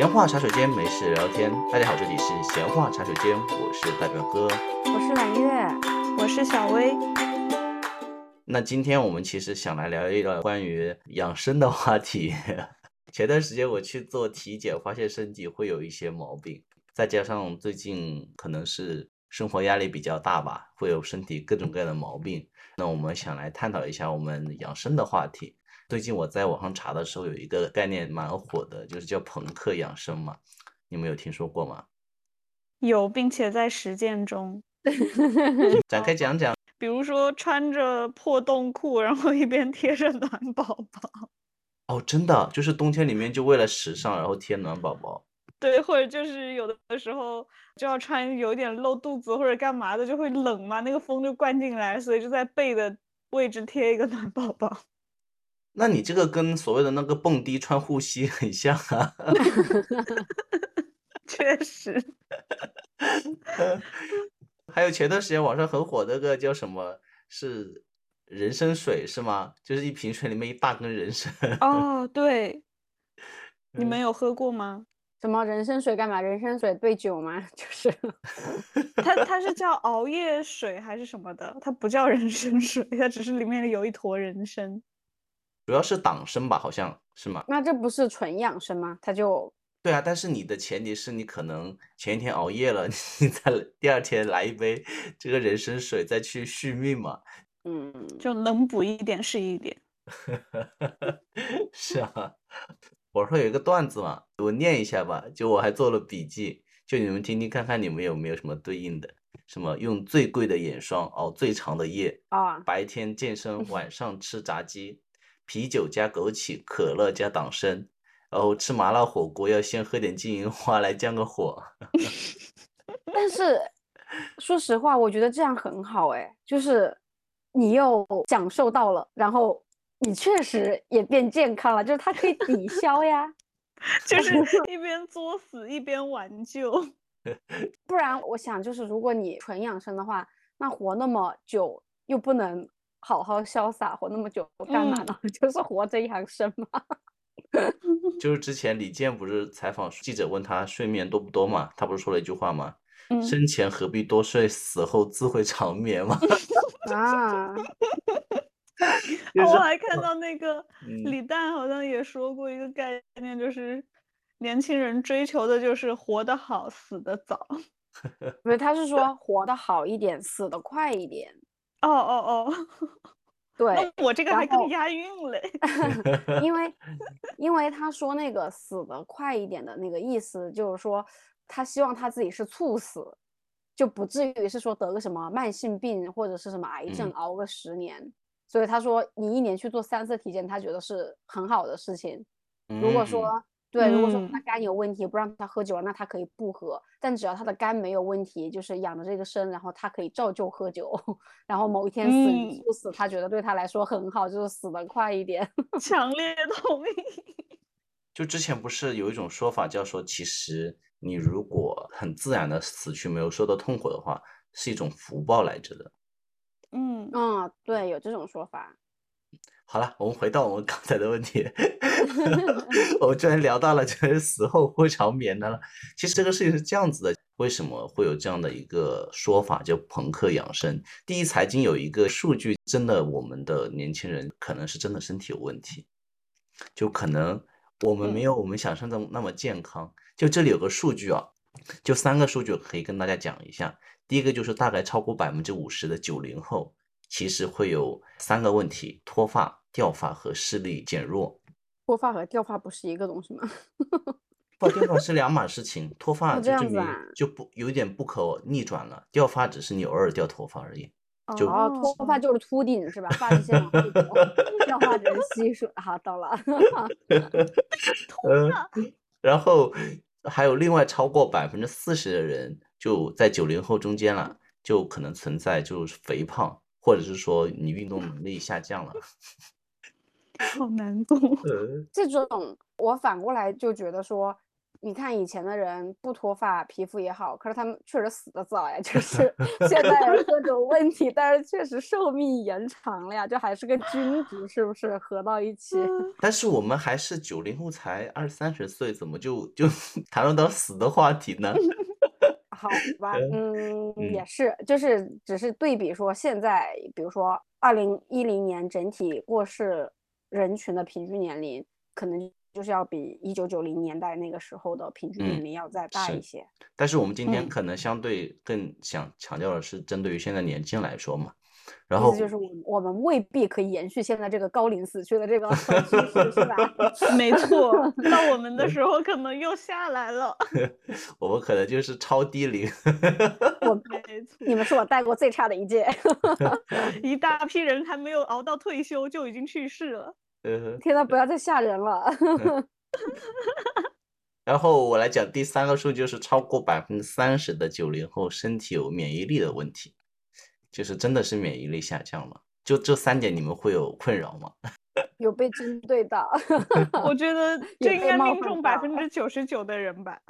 闲话茶水间，没事聊天。大家好，这里是闲话茶水间，我是大表哥，我是揽月，我是小薇。那今天我们其实想来聊一聊关于养生的话题。前段时间我去做体检，发现身体会有一些毛病，再加上最近可能是生活压力比较大吧，会有身体各种各样的毛病。那我们想来探讨一下我们养生的话题。最近我在网上查的时候，有一个概念蛮火的，就是叫朋克养生嘛，你们有听说过吗？有，并且在实践中。展开讲讲。比如说穿着破洞裤，然后一边贴着暖宝宝。哦，真的，就是冬天里面就为了时尚，然后贴暖宝宝。对，或者就是有的时候就要穿有点露肚子或者干嘛的，就会冷嘛，那个风就灌进来，所以就在背的位置贴一个暖宝宝。那你这个跟所谓的那个蹦迪穿护膝 很像啊，确实。还有前段时间网上很火那个叫什么是人参水是吗？就是一瓶水里面一大根人参。哦，对，你们有喝过吗？什么人参水干嘛？人参水兑酒吗？就是，它它是叫熬夜水还是什么的？它不叫人参水，它只是里面有一坨人参。主要是党参吧，好像是吗？那这不是纯养生吗？它就对啊，但是你的前提是你可能前一天熬夜了，你再第二天来一杯这个人参水再去续命嘛。嗯，就能补一点是一点。是啊，我说有一个段子嘛，我念一下吧，就我还做了笔记，就你们听听看看你们有没有什么对应的，什么用最贵的眼霜熬最长的夜啊，白天健身，晚上吃炸鸡。啤酒加枸杞，可乐加党参，然后吃麻辣火锅要先喝点金银花来降个火。但是说实话，我觉得这样很好哎，就是你又享受到了，然后你确实也变健康了，就是它可以抵消呀，就是 一边作死一边挽救。不然我想，就是如果你纯养生的话，那活那么久又不能。好好潇洒活那么久干嘛呢？就是活着养生嘛。就是之前李健不是采访记者问他睡眠多不多嘛？他不是说了一句话吗？生前何必多睡，死后自会长眠嘛。啊！我还看到那个李诞好像也说过一个概念，就是年轻人追求的就是活得好，死得早。不是，他是说活得好一点，死得快一点。哦哦哦，对，我这个还更押韵嘞 因为因为他说那个死的快一点的那个意思，就是说他希望他自己是猝死，就不至于是说得个什么慢性病或者是什么癌症熬个十年。所以他说你一年去做三次体检，他觉得是很好的事情。如果说。对，如果说他肝有问题，不让他喝酒了，那他可以不喝。但只要他的肝没有问题，就是养着这个身，然后他可以照旧喝酒。然后某一天死不死，他觉得对他来说很好，就是死得快一点。强烈同意。就之前不是有一种说法，叫说其实你如果很自然的死去，没有受到痛苦的话，是一种福报来着的。嗯嗯，对，有这种说法。好了，我们回到我们刚才的问题。我们居然聊到了就是死后会长眠的了。其实这个事情是这样子的，为什么会有这样的一个说法叫朋克养生？第一财经有一个数据，真的我们的年轻人可能是真的身体有问题，就可能我们没有我们想象中那么健康。就这里有个数据啊，就三个数据可以跟大家讲一下。第一个就是大概超过百分之五十的九零后，其实会有三个问题：脱发。掉发和视力减弱，脱发和掉发不是一个东西吗？不，掉发是两码事情。脱发就证明就不有点不可逆转了，掉发只是你偶尔掉头发而已。就脱发就是秃顶是吧？发际线往后 掉，掉发只是稀疏。好，到了。然后还有另外超过百分之四十的人就在九零后中间了，就可能存在就是肥胖，或者是说你运动能力下降了。好难过。这种我反过来就觉得说，你看以前的人不脱发，皮肤也好，可是他们确实死的早呀。就 是 现在有各种问题，但是确实寿命延长了呀，就还是个均值是不是合到一起？但是我们还是九零后，才二三十岁，怎么就就谈论到死的话题呢？好吧，嗯，也是，就是只是对比说，现在比如说二零一零年整体过世人群的平均年龄，可能。就是要比一九九零年代那个时候的平均年龄要再大一。些，但是我们今。天可能相对更想强调的是针对于现在年轻来说嘛，然后就是我我们未必可以延续现在这个高龄死去的这个趋势，是吧？没错，到我们的时候可能又下来了，我们可能就是超低龄。我 没错，你们是我带过最差的一届，一大批人还没有熬到退休就已经去世了。天呐，不要再吓人了。然后我来讲第三个数，就是超过百分之三十的九零后身体有免疫力的问题，就是真的是免疫力下降了。就这三点，你们会有困扰吗？有被针对到？我觉得这应该命中百分之九十九的人吧。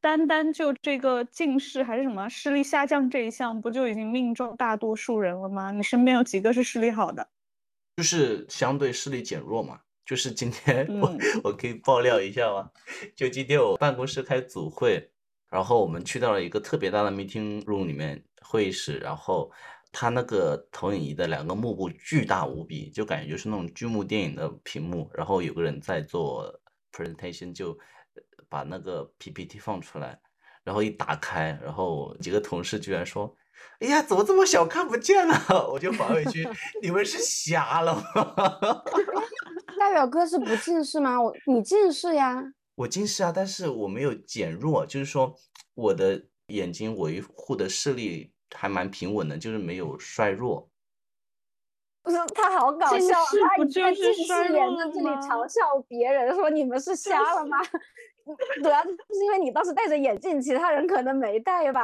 单单就这个近视还是什么视力下降这一项，不就已经命中大多数人了吗？你身边有几个是视力好的？就是相对视力减弱嘛，就是今天 我我可以爆料一下吗？就今天我办公室开组会，然后我们去到了一个特别大的 meeting room 里面会议室，然后它那个投影仪的两个幕布巨大无比，就感觉就是那种剧目电影的屏幕，然后有个人在做 presentation，就把那个 PPT 放出来，然后一打开，然后几个同事居然说。哎呀，怎么这么小看不见了？我就发回去，你们是瞎了吗？代表哥是不近视吗？我你近视呀？我近视啊，但是我没有减弱，就是说我的眼睛维护的视力还蛮平稳的，就是没有衰弱。不是他好搞笑，他一边近视眼在这里嘲笑别人，说你们是 瞎了吗？主要是因为你当时戴着眼镜，其他人可能没戴吧。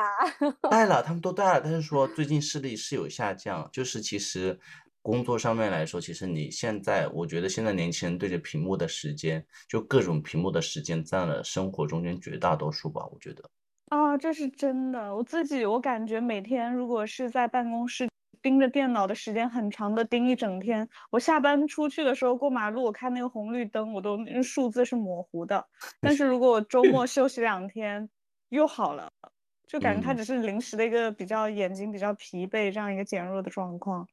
戴了，他们都戴了，但是说最近视力是有下降。就是其实工作上面来说，其实你现在，我觉得现在年轻人对着屏幕的时间，就各种屏幕的时间占了生活中间绝大多数吧。我觉得啊，这是真的。我自己我感觉每天如果是在办公室。盯着电脑的时间很长的盯一整天，我下班出去的时候过马路，我看那个红绿灯，我都数字是模糊的。但是如果我周末休息两天，又好了，就感觉它只是临时的一个比较眼睛比较疲惫这样一个减弱的状况。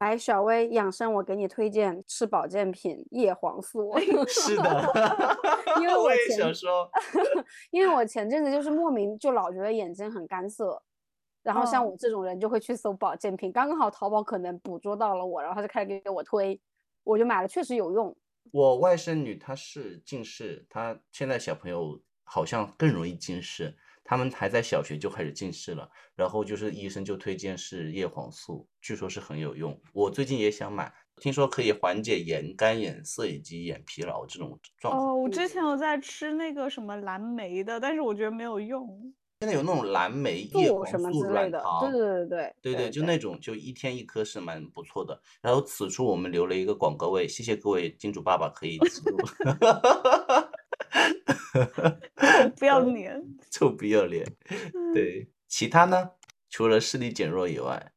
来，小薇养生，我给你推荐吃保健品叶黄素。是的，因为 我也想说，因为我前阵子就是莫名就老觉得眼睛很干涩。然后像我这种人就会去搜保健品，刚刚好淘宝可能捕捉到了我，然后他就开始给我推，我就买了，确实有用。我外甥女她是近视，她现在小朋友好像更容易近视，他们还在小学就开始近视了，然后就是医生就推荐是叶黄素，据说是很有用。我最近也想买，听说可以缓解眼干、眼涩以及眼疲劳这种状况。哦，我之前有在吃那个什么蓝莓的，但是我觉得没有用。现在有那种蓝莓叶黄素软糖，对对对对对对，就那种就一天一颗是蛮不错的。然后此处我们留了一个广告位，谢谢各位金主爸爸可以植入。臭 不要脸，臭不要脸。对，其他呢？除了视力减弱以外，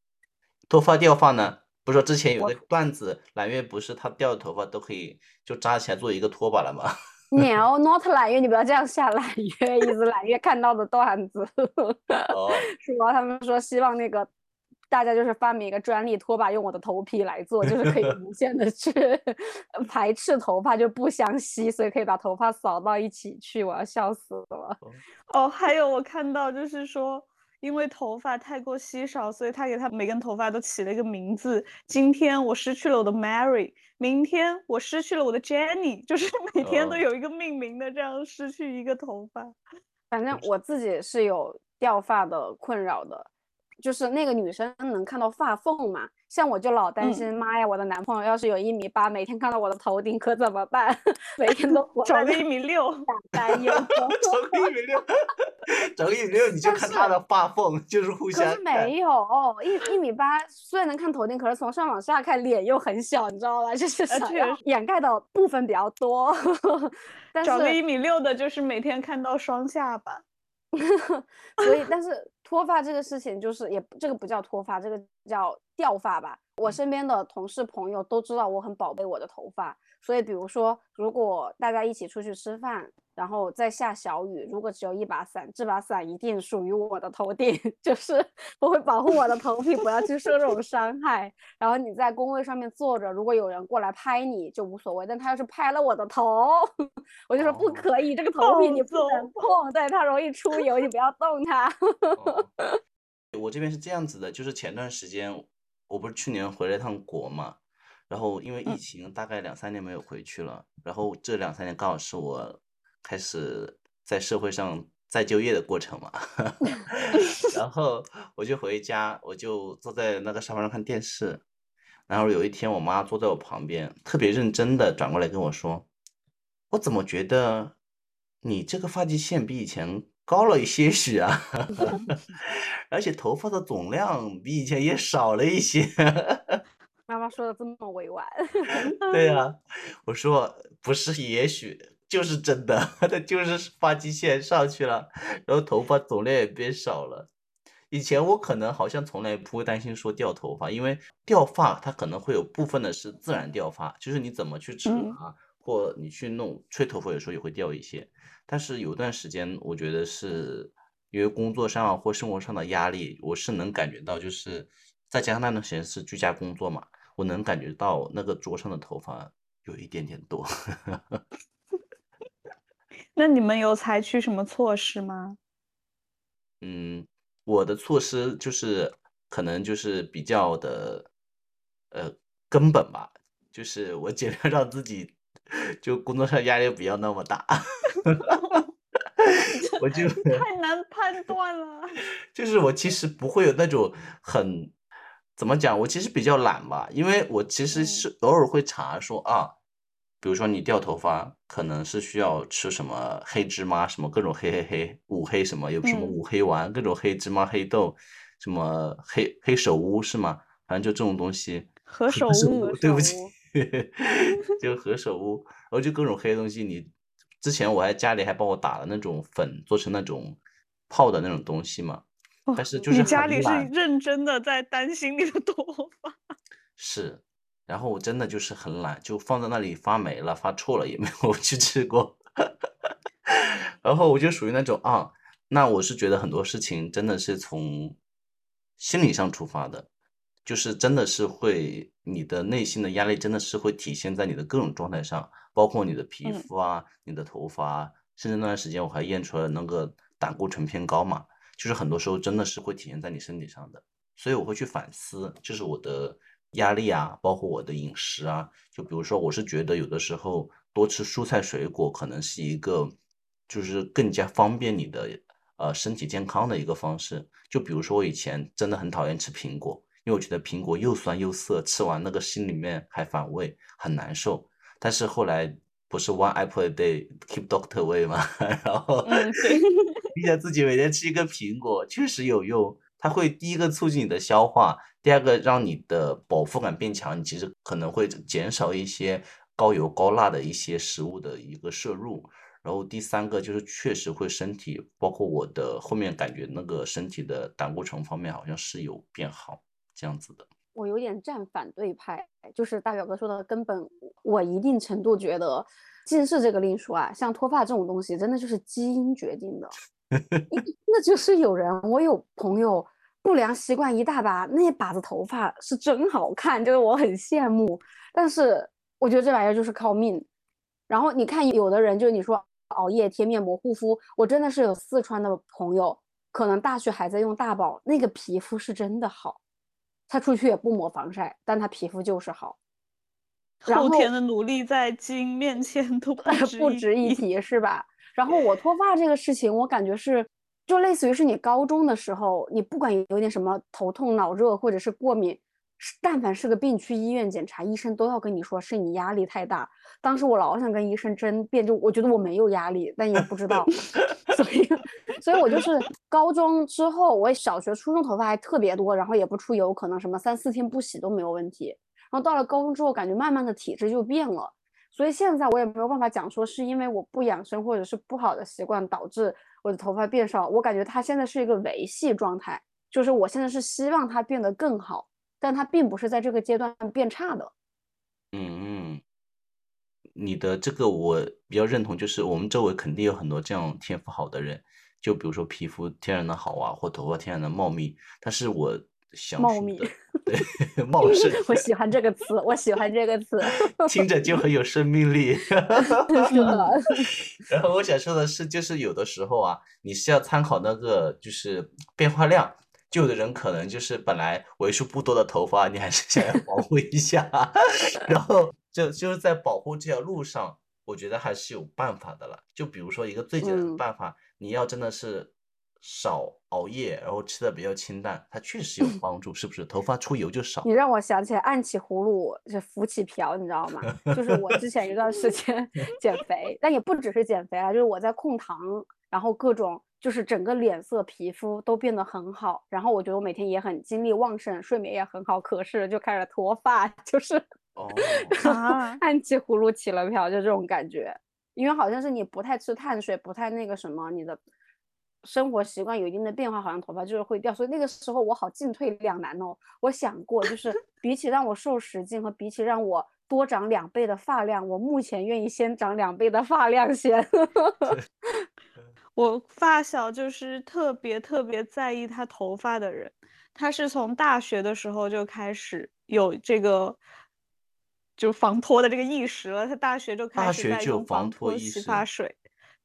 脱发掉发呢？不是说之前有个段子，揽月不是他掉的头发都可以就扎起来做一个拖把了吗？No, not 揽月，你不要这样吓揽月，一直揽月看到的段子，是吧？他们说希望那个大家就是发明一个专利拖把，用我的头皮来做，就是可以 无限的去排斥头发，就不相吸，所以可以把头发扫到一起去。我要笑死了。哦，还有我看到就是说。因为头发太过稀少，所以他给他每根头发都起了一个名字。今天我失去了我的 Mary，明天我失去了我的 Jenny，就是每天都有一个命名的，这样失去一个头发。反正我自己是有掉发的困扰的，就是那个女生能看到发缝嘛，像我就老担心，妈呀，我的男朋友要是有一米八，每天看到我的头顶可怎么办？每天都活找 个一米六，担忧，找个一米六。找个一米六，你就看他的发缝，就是互可相是。没有一一米八，虽然能看头顶，可是从上往下看脸又很小，你知道吧？就是掩盖的部分比较多。但找个是一米六的，就是每天看到双下巴。所以，但是脱发这个事情，就是也这个不叫脱发，这个叫掉发吧。我身边的同事朋友都知道我很宝贝我的头发，所以比如说，如果大家一起出去吃饭，然后在下小雨，如果只有一把伞，这把伞一定属于我的头顶，就是我会保护我的头皮不要去受这种伤害。然后你在工位上面坐着，如果有人过来拍你就无所谓，但他要是拍了我的头，我就说不哦可以，这个头皮你不能碰，对，它容易出油，你不要动它。哦 我这边是这样子的，就是前段时间我不是去年回了一趟国嘛，然后因为疫嗯。情大概两三年没有回去了，然后这两三年刚好是我开始在社会上再就业的过程嘛，然后我就回家，我就坐在那个沙发上看电视，然后有一天我妈坐在我旁边，特别认真的转过来跟我说，我怎么觉得你这个发际线比以前高了一些许啊，而且头发的总量比以前也少了一些。说的这么委婉，对呀、我说不是，也许就是真的，他就是发际线上去了，然后头发总量也变少了。以前我可能好像从来不会担心说掉头发，因为掉发它可能会有部分的是自然掉发，就是你怎么去扯嗯啊，或你去弄吹头发，有时候也会掉一些。但是有段时间，我觉得是因为工作上啊或生活上的压力，我是能感觉到，就是再加上那段时间是居家工作嘛，我能感觉到那个桌上的头发有一点点多。那你们有采取什么措施吗？嗯，我的措施就是可能就是比较的呃根本吧，就是我尽量让自己就工作上压力不要那么大。我就太难判断了。就是我其实不会有那种很怎么讲，我其实比较懒吧，因为我其实嗯是偶尔会查说啊，比如说你掉头发，可能是需要吃什么黑芝麻，什么各种黑黑黑五黑什么，有什么嗯五黑丸，各种黑芝麻、黑豆，什么黑黑手乌是吗？反正就这种东西。何首乌乌，对不起，就何首乌，然后就各种黑东西。你之前我还家里还帮我打了那种粉，做成那种泡的那种东西嘛。哦但是就是你家里是认真的在担心你的头发。是，然后我真的就是很懒，就放在那里发霉了、发臭了，也没有 去吃过。然后我就属于那种啊，那我是觉得很多事情真的是从心理上出发的，就是真的是会你的内心的压力真的是会体现在你的各种状态上，包括你的皮嗯肤啊、你的头发啊，甚至那段时间我还验出来那个胆固醇偏高嘛，就是很多时候真的是会体现在你身体上的。所以我会去反思，就是我的压力啊，包括我的饮食啊。就比如说，我是觉得有的时候多吃蔬菜水果可能是一个，就是更加方便你的呃身体健康的一个方式。就比如说我以前真的很讨厌吃苹果，因为我觉得苹果又酸又涩，吃完那个心里面还反胃，很难受。但是后来不是 one apple a day keep doctor away 吗？然后嗯逼着自己每天吃一个苹果，确实有用。它会第一个促进你的消化，第二个让你的饱腹感变强，你其实可能会减少一些高油高辣的一些食物的一个摄入。然后第三个就是确实会身体，包括我的后面感觉那个身体的胆固醇方面好像是有变好这样子的。我有点站反对派，就是大表哥说的根本，我一定程度觉得近视这个另说啊，像脱发这种东西，真的就是基因决定的。因那就是有人，我有朋友不良习惯一大把，那把子头发是真好看，就是我很羡慕。但是我觉得这玩意儿就是靠命。然后你看，有的人就是你说熬夜贴面膜护肤，我真的是有四川的朋友，可能大学还在用大宝，那个皮肤是真的好，他出去也不抹防晒，但他皮肤就是好。然后后天的努力在基因面前 都不不值一提，是吧？然后我脱发这个事情，我感觉是，就类似于是你高中的时候，你不管有点什么头痛、脑热或者是过敏，但凡是个病，去医院检查，医生都要跟你说是你压力太大。当时我老想跟医生争辩，就我觉得我没有压力，但也不知道，所以，所以我就是高中之后，我小学、初中头发还特别多，然后也不出油，可能什么三四天不洗都没有问题。然后到了高中之后，感觉慢慢的体质就变了，所以现在我也没有办法讲说是因为我不养生或者是不好的习惯导致我的头发变少。我感觉它现在是一个维系状态，就是我现在是希望它变得更好。但它并不是在这个阶段变差的。嗯嗯，你的这个我比较认同，就是我们周围肯定有很多这样天赋好的人，就比如说皮肤天然的好啊，或头发天然的茂密。但是我想茂密，对 茂盛，我喜欢这个词，我喜欢这个词，听着就很有生命力。然后我想说的是，就是有的时候啊，你是要参考那个就是变化量。就有的人可能就是本来为数不多的头发，你还是想要保护一下，然后就就是在保护这条路上，我觉得还是有办法的了。就比如说一个最简单的办法，你要真的是少熬夜，然后吃的比较清淡，它确实有帮助，是不是？头发出油就少。你让我想起来按起葫芦就浮起瓢，你知道吗？就是我之前一段时间 减肥，但也不只是减肥啊，就是我在控糖，然后各种。就是整个脸色、皮肤都变得很好，然后我觉得我每天也很精力旺盛，睡眠也很好，可是就开始脱发，就是哦，按起葫芦起了瓢，就这种感觉。因为好像是你不太吃碳水，不太那个什么，你的生活习惯有一定的变化，好像头发就是会掉。所以那个时候我好进退两难哦。我想过，就 是比起让我瘦十斤和比起让我多长两倍的发量，我目前愿意先长两倍的发量先。我发小就是特别特别在意他头发的人，他是从大学的时候就开始有这个，就防脱的这个意识了。他大学就开始在用防脱洗发水。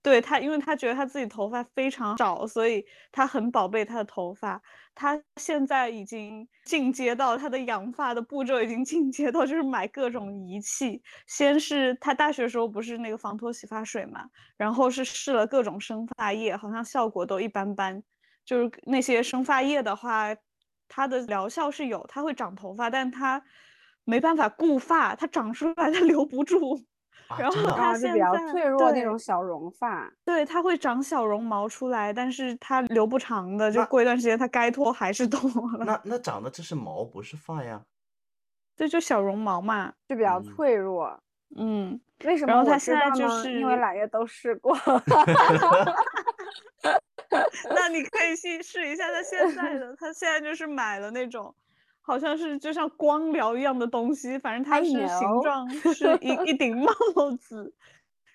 对他，因为他觉得他自己头发非常少，所以他很宝贝他的头发。他现在已经进阶到他的养发的步骤，已经进阶到就是买各种仪器。先是他大学时候不是那个防脱洗发水嘛，然后是试了各种生发液，好像效果都一般般。就是那些生发液的话，它的疗效是有，它会长头发，但它没办法固发，它长出来它 留不住。然后它是比较脆弱那种小绒发，对，它会长小绒毛出来，但是它留不长的，就过一段时间它该脱还是 脱了。那那长的这是毛不是发呀？这就小绒毛嘛，就比较脆弱。嗯，为什么？然后它现在就是因为揽月都试过。那你可以去试一下它现在的，它现在就是买了那种。好像是就像光疗一样的东西，反正它是形状 是一一顶帽子，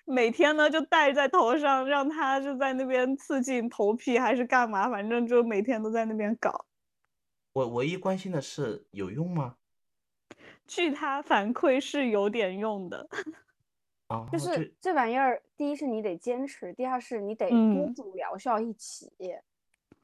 每天呢就戴在头上，让它就在那边刺激头皮还是干嘛，反正就每天都在那边搞。我唯一关心的是有用吗？据他反馈是有点用的。啊，就是这玩意儿，第一是你得坚持，第二是你得多种疗效一起。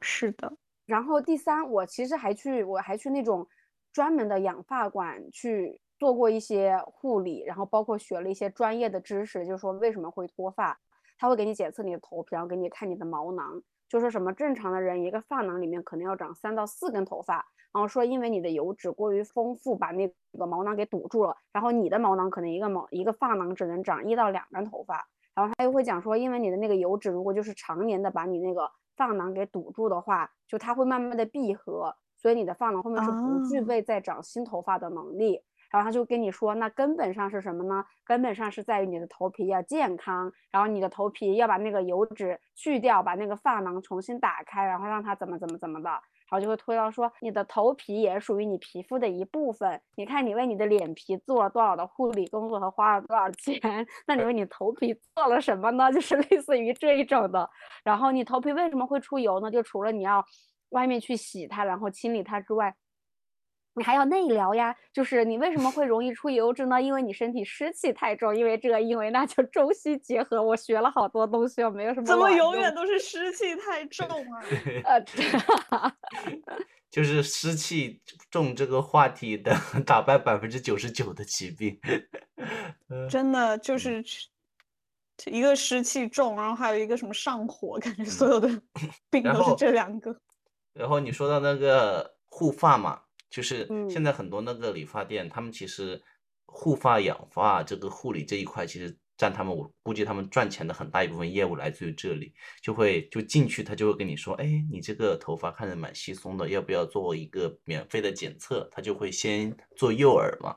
是的。然后第三，我其实还去，我还去那种专门的养发馆去做过一些护理，然后包括学了一些专业的知识，就是说为什么会脱发，他会给你检测你的头皮，然后给你看你的毛囊，就说什么正常的人一个发囊里面可能要长三到四根头发，然后说因为你的油脂过于丰富，把那个毛囊给堵住了，然后你的毛囊可能一个毛一个发囊只能长一到两根头发，然后他又会讲说，因为你的那个油脂如果就是常年的把你那个。发囊给堵住的话，就它会慢慢的闭合，所以你的发囊后面是不具备再长新头发的能力。然后他就跟你说，那根本上是什么呢？根本上是在于你的头皮要健康，然后你的头皮要把那个油脂去掉，把那个发囊重新打开，然后让它怎么怎么怎么的。然后就会推到说，你的头皮也属于你皮肤的一部分。你看，你为你的脸皮做了多少的护理工作和花了多少钱？那你为你头皮做了什么呢？就是类似于这一种的。然后你头皮为什么会出油呢？就除了你要外面去洗它，然后清理它之外。你还要内疗呀，就是你为什么会容易出油脂呢？因为你身体湿气太重，因为这个，因为那就中西结合。我学了好多东西，我没有什么。怎么永远都是湿气太重啊？呃，就是湿气重这个话题的打败百分之九十九的疾病。真的就是一个湿气重，然后还有一个什么上火，感觉所有的 病都是这两个。然后你说到那个护发嘛。就是嗯现在很多那个理发店，他们其实护发、养发这个护理这一块，其实占他们我估计他们赚钱的很大一部分业务来自于这里，就会就进去他就会跟你说，哎，你这个头发看着蛮稀松的，要不要做一个免费的检测？他就会先做诱饵嘛，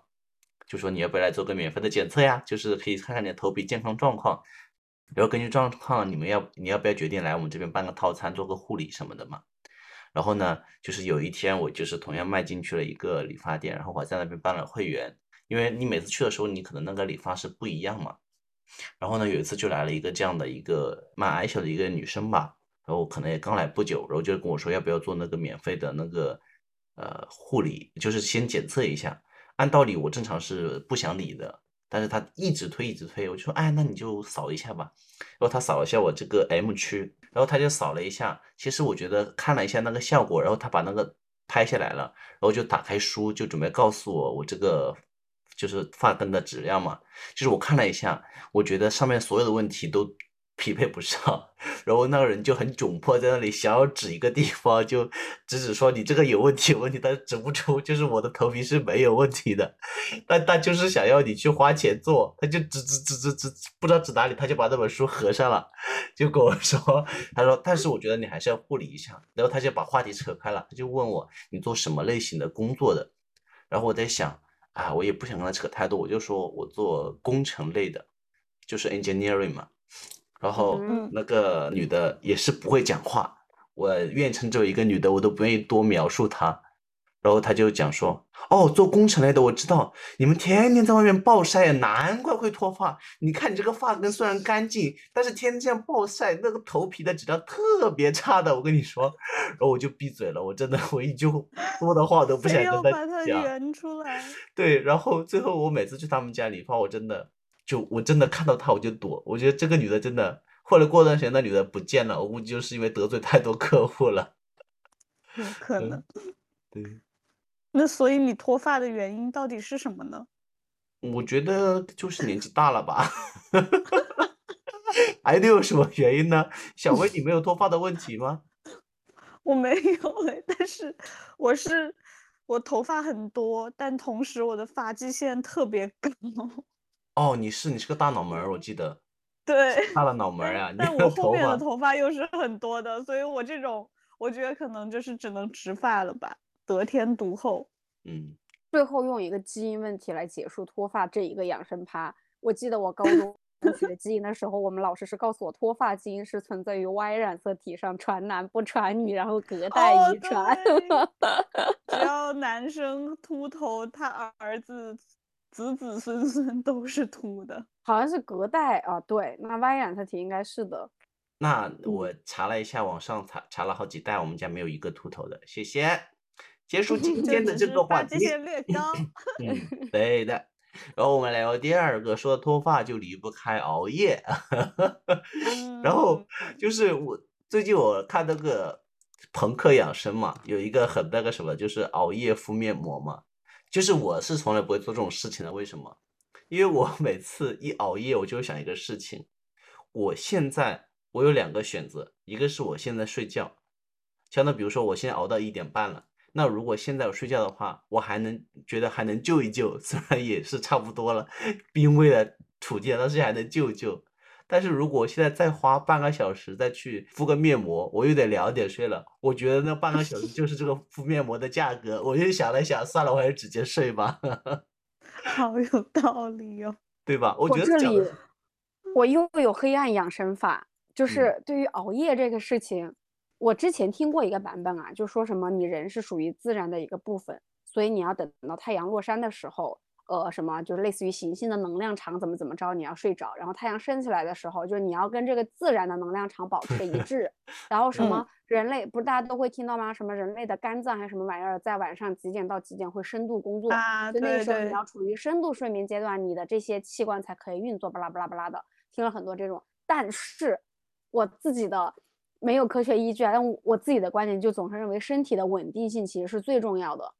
就说你要不要来做个免费的检测呀？就是可以看看你的头皮健康状况，然后根据状况，你们要你要不要决定来我们这边办个套餐，做个护理什么的嘛？然后呢，就是有一天我就是同样迈进去了一个理发店，然后我在那边办了会员，因为你每次去的时候，你可能那个理发师不一样嘛。然后呢，有一次就来了一个这样的一个蛮矮小的一个女生吧，然后可能也刚来不久，然后就跟我说要不要做那个免费的那个呃护理，就是先检测一下。按道理我正常是不想理的，但是他一直推一直推，我就说哎，那你就扫一下吧。然后他扫了一下我这个 M 区，然后他就扫了一下，其实我觉得看了一下那个效果，然后他把那个拍下来了，然后就打开书就准备告诉我我这个就是发根的质量嘛。就是我看了一下，我觉得上面所有的问题都匹配不上，然后那个人就很窘迫，在那里想要指一个地方，就指指说你这个有问题，有问题，但是指不出，就是我的头皮是没有问题的，但他就是想要你去花钱做，他就指指指指指，不知道指哪里，他就把那本书合上了，就跟我说，他说，但是我觉得你还是要护理一下，然后他就把话题扯开了，他就问我你做什么类型的工作的，然后我在想。啊，我也不想跟他扯太多，我就说我做工程类的，就是 engineering 嘛。然后嗯那个女的也是不会讲话，我愿称之为一个女的，我都不愿意多描述她。然后她就讲说，哦，做工程类的我知道，你们天天在外面暴晒，难怪会脱发。你看你这个发根虽然干净，但是天天这样暴晒，那个头皮的质量特别差的，我跟你说。然后我就闭嘴了，我真的我一句多的话都不想非要跟把它讲。圆出来。对，然后最后我每次去他们家理发，我真的就我真的看到她我就躲，我觉得这个女的真的。后来过段时间那女的不见了，我估计就是因为得罪太多客户了。有 可嗯能。对，那所以你脱发的原因到底是什么呢？我觉得就是年纪大了吧，还能有什么原因呢？小薇，你没有脱发的问题吗？我没有哎，但是我是我头发很多，但同时我的发际线特别高。哦，你是你是个大脑门儿，我记得对，大的 脑门儿呀、你但的我后面的头发又是很多的，所以我这种我觉得可能就是只能植发了吧，得天独厚。嗯，最后用一个基因问题来结束脱发这一个养生趴。我记得我高中 学基因的时候，我们老师是告诉我，脱发基因是存在于 Y 染色体上，传男不传女，然后隔代哦遗传。只要男生秃头，他儿子子子孙孙都是秃的。好像是隔代啊，对，那 Y 染色体应该是的。那我查了一下，网上查查了好几代，我们家没有一个秃头的。谢谢，结束 今天的这个话题。略高。嗯，对的。然后我们来聊第二个，说脱发就离不开熬夜。然后嗯就是我最近我看那个朋克养生嘛，有一个很那个什么，就是熬夜敷面膜嘛。就是我是从来不会做这种事情的，为什么？因为我 每次一熬夜，我就想一个事情。我现在我有两个选择，一个是我现在睡觉，相当比如说我现在熬到一点半了。那如果现在我睡觉的话，我还能觉得还能救一救，虽然也是差不多了，濒危的处境，但是还能救救。但是如果我现在再花半个小时再去敷个面膜，我又得两点睡了。我觉得那半个小时就是这个敷面膜的价格。我就想了想，算了，我还是直接睡吧，好有道理哦。对吧？我觉得这里我又有黑暗养生法，就嗯是对于熬夜这个事情，我之前听过一个版本啊，就说什么你人是属于自然的一个部分，所以你要等到太阳落山的时候，呃，什么就是类似于行星的能量场怎么怎么着，你要睡着，然后太阳升起来的时候，就是你要跟这个自然的能量场保持一致，然后什么人类不是大家都会听到吗？什么人类的肝脏还是什么玩意儿，在晚上几点到几点会深度工作，啊，就那个时候你要处于深度睡眠阶段，你的这些器官才可以运作，巴拉巴拉巴拉的。听了很多这种，但是我自己的没有科学依据啊，但我我自己的观点就总是认为身体的稳定性其实是最重要的，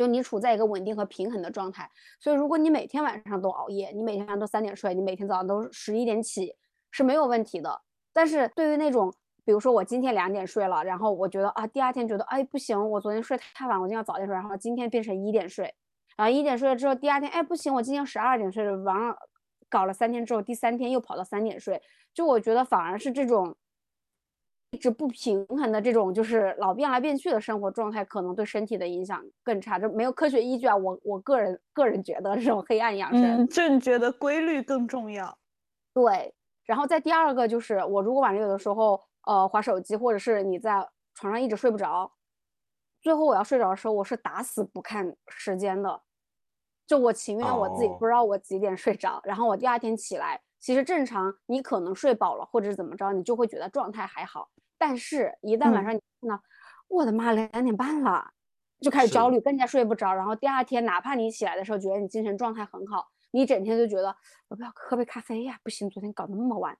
就你处在一个稳定和平衡的状态。所以如果你每天晚上都熬夜，你每天晚上都三点睡，你每天早上都十一点起是没有问题的。但是对于那种比如说我今天两点睡了，然后我觉得啊，第二天觉得哎不行，我昨天睡太晚，我今天要早点睡，然后今天变成一点睡，然后一点睡了之后，第二天哎不行，我今天十二点睡了，完了搞了三天之后，第三天又跑到三点睡，就我觉得反而是这种。一直不平衡的这种就是老变来变去的生活状态，可能对身体的影响更差。这没有科学依据啊，我我个人个人觉得这种黑暗养生，就你觉得规律更重要。对，然后在第二个就是我如果晚上有的时候呃划手机，或者是你在床上一直睡不着，最后我要睡着的时候，我是打死不看时间的，就我情愿我自己不知道我几点睡着，然后我第二天起来，其实正常你可能睡饱了或者怎么着，你就会觉得状态还好。但是，一旦晚上你看到，我的妈，两点半了，就开始焦虑，更加睡不着。然后第二天，哪怕你起来的时候觉得你精神状态很好，你整天就觉得我不要喝杯咖啡呀，不行，昨天搞那么晚，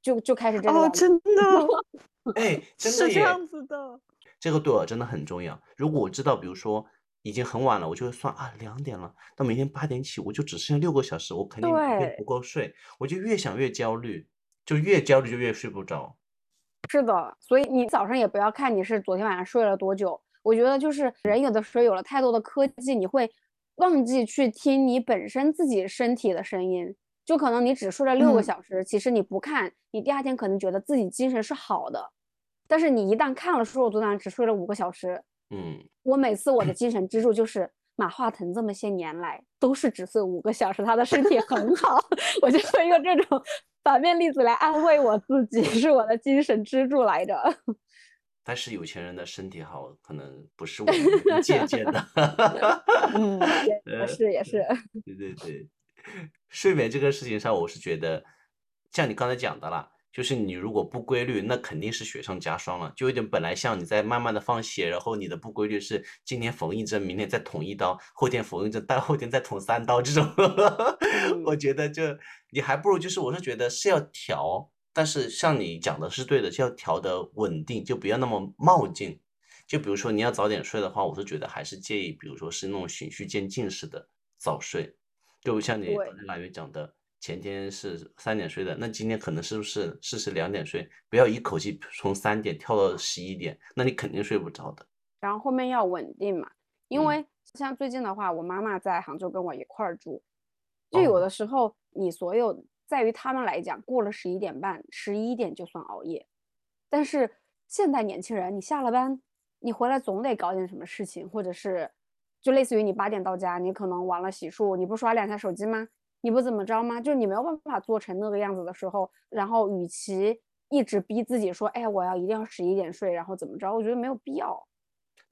就就开始这个。哦，真的，哎，真的是这样子的。这个对我真的很重要。如果我知道，比如说已经很晚了，我就会算啊，两点了，到明天八点起，我就只剩下六个小时，我肯定不够睡，我就越想越焦虑，就越焦虑就越睡不着。是的，所以你早上也不要看你是昨天晚上睡了多久。我觉得就是人有的时候有了太多的科技，你会忘记去听你本身自己身体的声音。就可能你只睡了六个小时，其实你不看，你第二天可能觉得自己精神是好的。但是你一旦看了，说我昨晚只睡了五个小时，嗯，我每次我的精神支柱就是马化腾这么些年来都是只睡五个小时，他的身体很好，我就会用这种。反面例子来安慰我自己，是我的精神支柱来着。但是有钱人的身体好，可能不是我们借鉴的。嗯，也是也是。对对对，睡眠这个事情上，我是觉得，像你刚才讲的啦。就是你如果不规律，那肯定是雪上加霜了。就有点本来像你在慢慢的放血，然后你的不规律是今天缝一针，明天再捅一刀，后天缝一针，大后天再捅三刀这种。我觉得就你还不如就是我是觉得是要调，但是像你讲的是对的，就要调的稳定，就不要那么冒进。就比如说你要早点睡的话，我是觉得还是建议，比如说是那种循序渐进式的早睡，就像你刚才腊月讲的。前天是三点睡的，那今天可能是不是试试两点睡？不要一口气从三点跳到十一点，那你肯定睡不着的。然后后面要稳定嘛，因为像最近的话，我妈妈在杭州跟我一块儿住，就有的时候你所有在于他们来讲，过了十一点半、十一点就算熬夜。但是现代年轻人，你下了班，你回来总得搞点什么事情，或者是就类似于你八点到家，你可能完了洗漱，你不刷两下手机吗？你不怎么着吗？就是你没有办法做成那个样子的时候，然后与其一直逼自己说，哎，我要一定要十一点睡，然后怎么着？我觉得没有必要。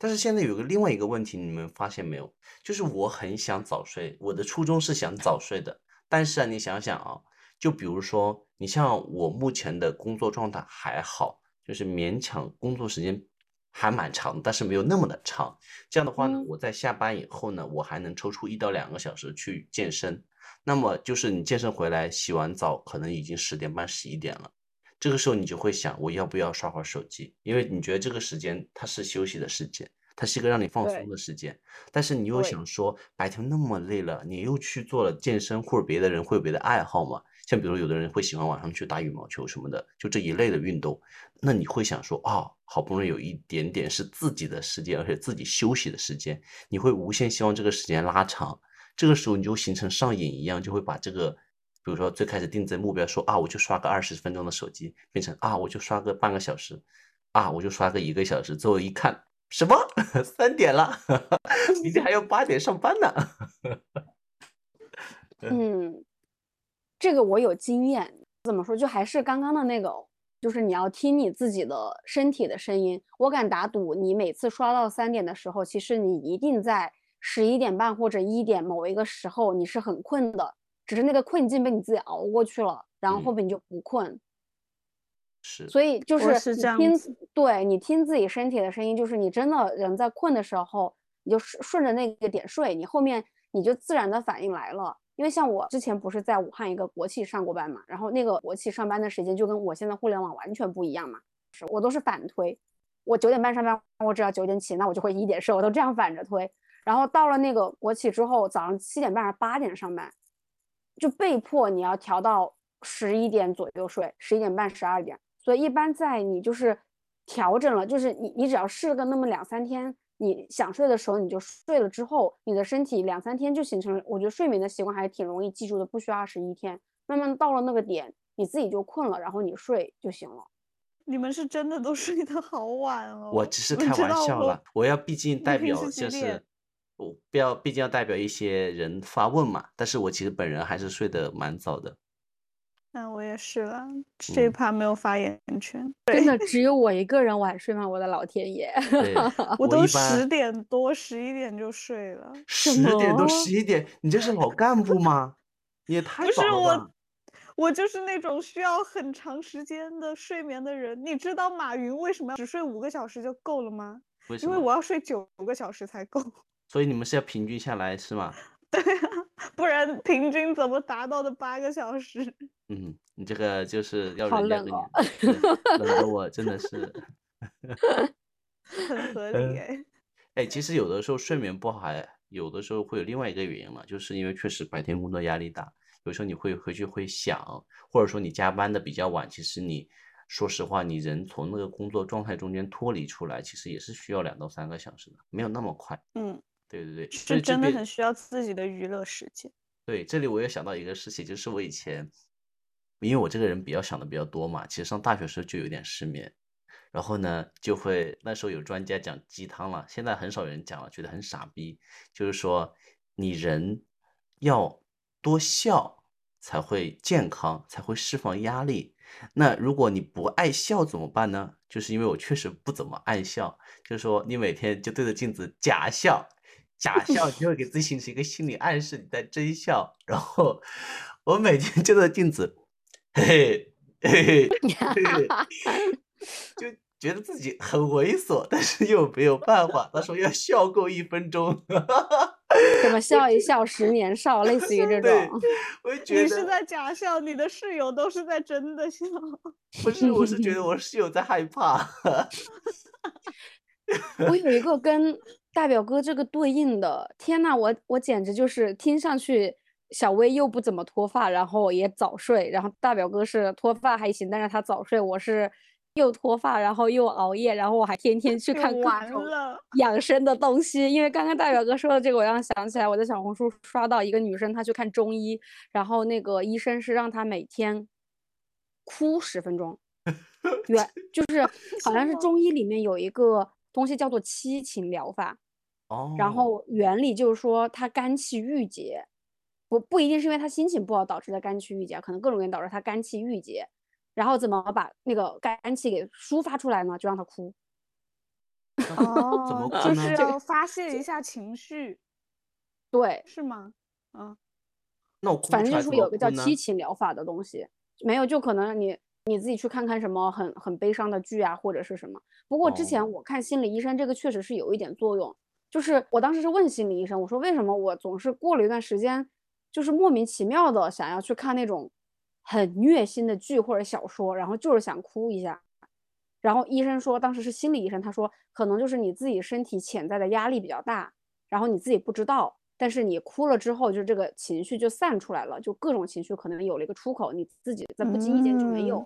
但是现在有个另外一个问题，你们发现没有？就是我很想早睡，我的初衷是想早睡的。但是啊，你想想啊，就比如说，你像我目前的工作状态还好，就是勉强工作时间还蛮长，但是没有那么的长。这样的话呢，我在下班以后呢，我还能抽出一到两个小时去健身。那么就是你健身回来洗完澡，可能已经十点半、十一点了。这个时候你就会想，我要不要刷会儿手机？因为你觉得这个时间它是休息的时间，它是一个让你放松的时间。但是你又想说，白天那么累了，你又去做了健身或者别的人会有别的爱好嘛？像比如有的人会喜欢晚上去打羽毛球什么的，就这一类的运动。那你会想说，啊，好不容易有一点点是自己的时间，而且自己休息的时间，你会无限希望这个时间拉长。这个时候你就形成上瘾一样，就会把这个，比如说最开始定的目标说啊，我就刷个二十分钟的手机，变成啊，我就刷个半个小时，啊，我就刷个一个小时。最后一看，什么 三点了，明天还要八点上班呢。嗯，这个我有经验。怎么说？就还是刚刚的那个，就是你要听你自己的身体的声音。我敢打赌，你每次刷到三点的时候，其实你一定在。十一点半或者一点某一个时候，你是很困的，只是那个困境被你自己熬过去了，然后后面你就不困。是，所以就是是这样。听，对你听自己身体的声音，就是你真的人在困的时候，你就顺顺着那个点睡，你后面你就自然的反应来了。因为像我之前不是在武汉一个国企上过班嘛，然后那个国企上班的时间就跟我现在互联网完全不一样嘛，是我都是反推，我九点半上班，我只要九点起，那我就会一点睡，我都这样反着推。然后到了那个国企之后，早上七点半还是八点上班，就被迫你要调到十一点左右睡，十一点半、十二点。所以一般在你就是调整了，就是你你只要试个那么两三天，你想睡的时候你就睡了之后，你的身体两三天就形成了。我觉得睡眠的习惯还是挺容易记住的，不需要二十一天，慢慢到了那个点，你自己就困了，然后你睡就行了。你们是真的都 睡得好晚哦。我只是开玩笑了，我要毕竟代表就是。我不要，毕竟要代表一些人发问嘛。但是我其实本人还是睡得蛮早的。那我也是了，这趴没有发言权。真的只有我一个人晚睡吗？我的老天爷！我都十点多、十一点就睡了。十点多、十一点，你这是老干部吗？你也太早了。不是我，我就是那种需要很长时间的睡眠的人。你知道马云为什么要只睡五个小时就够了吗？因为我要睡九个小时才够。所以你们是要平均下来是吗？对啊，不然平均怎么达到的八个小时？嗯，你这个就是要人家跟你冷的我真的是 很合理哎。哎，其实有的时候睡眠不好，还有的时候会有另外一个原因嘛，就是因为确实白天工作压力大，有时候你会回去会想，或者说你加班的比较晚，其实你说实话，你人从那个工作状态中间脱离出来，其实也是需要两到三个小时的，没有那么快。嗯。对对对，是真的很需要自己的娱乐时间。对，这里我也想到一个事情，就是我以前，因为我这个人比较想的比较多嘛，其实上大学时候就有点失眠，然后呢，就会那时候有专家讲鸡汤了，现在很少人讲了，觉得很傻逼，就是说你人要多笑才会健康，才会释放压力。那如果你不爱笑怎么办呢？就是因为我确实不怎么爱笑，就是说你每天就对着镜子假笑。假笑就会给自己形成一个心理暗示，你在真笑。然后我每天对着镜子，嘿嘿 嘿嘿，就觉得自己很猥琐，但是又没有办法。他说要笑够一分钟，怎么笑一笑十年少，类似于这种。我觉得你是在假笑，你的室友都是在真的笑。不是，我是觉得 我室友在害怕。我有一个跟。大表哥这个对应的，天呐，我我简直就是听上去，小薇又不怎么脱发，然后也早睡，然后大表哥是脱发还行，但是他早睡，我是又脱发，然后又熬夜，然后我还天天去看各种养生的东西。因为刚刚大表哥说的这个，我让想起来，我在小红书刷到一个女生，她去看中医，然后那个医生是让她每天哭十分钟，原就是好像是中医里面有一个东西叫做七情疗法。然后原理就是说，他肝气郁结，不不一定是因为他心情不好导致的肝气郁结，可能各种原因导致他肝气郁结。然后怎么把那个肝气给抒发出来呢？就让他哭。哦，就是要发泄一下情绪。对，是吗？嗯。那我反正就是有个叫七情疗法的东西，没有就可能你你自己去看看什么很很悲伤的剧啊，或者是什么。不过之前我看心理医生，这个确实是有一点作用。就是我当时是问心理医生，我说为什么我总是过了一段时间，就是莫名其妙的想要去看那种很虐心的剧或者小说，然后就是想哭一下。然后医生说，当时是心理医生，他说可能就是你自己身体潜在的压力比较大，然后你自己不知道，但是你哭了之后，就这个情绪就散出来了，就各种情绪可能有了一个出口，你自己在不经意间就没有。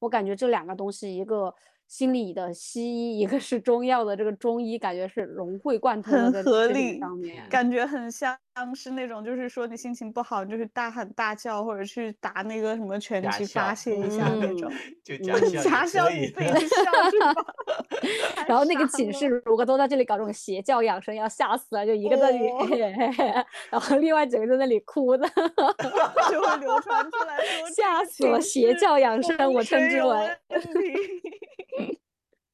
我感觉这两个东西，一个。心理的西医，一个是中药的这个中医，感觉是融会贯通的，很合理。感觉很像是那种，就是说你心情不好，就是大喊大叫，或者去打那个什么拳击发泄一下那种。就假笑，假笑你自己笑是吧？然后那个寝室如果都在这里搞这种邪教养生，要吓死了，就一个在那里，然后另外几个在那里哭的，就会流传出来，吓死了！邪教养生，我称之为。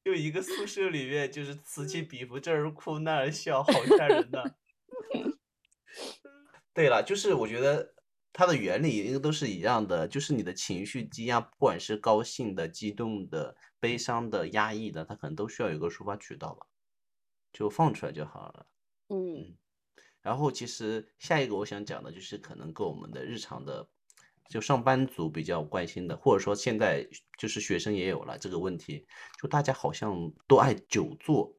就一个宿舍里面，就是此起彼伏，这儿哭那儿笑，好吓人呐。对了，就是我觉得它的原理应该都是一样的，就是你的情绪积压，不管是高兴的、激动的、悲伤的、压抑的，它可能都需要有一个抒发渠道吧，就放出来就好了。嗯。然后其实下一个我想讲的就是可能跟我们的日常的。就上班族比较关心的，或者说现在就是学生也有了这个问题，就大家好像都爱久坐。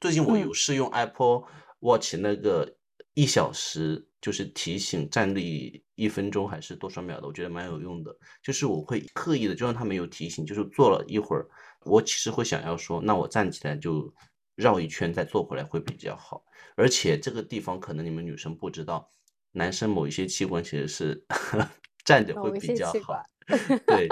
最近我有试用 Apple Watch 那个一小时就是提醒站立一分钟还是多少秒的，我觉得蛮有用的。就是我会刻意的，就让他没有提醒，就是坐了一会儿，我其实会想要说，那我站起来就绕一圈再坐回来会比较好。而且这个地方可能你们女生不知道，男生某一些器官其实是 站着会比较好，对，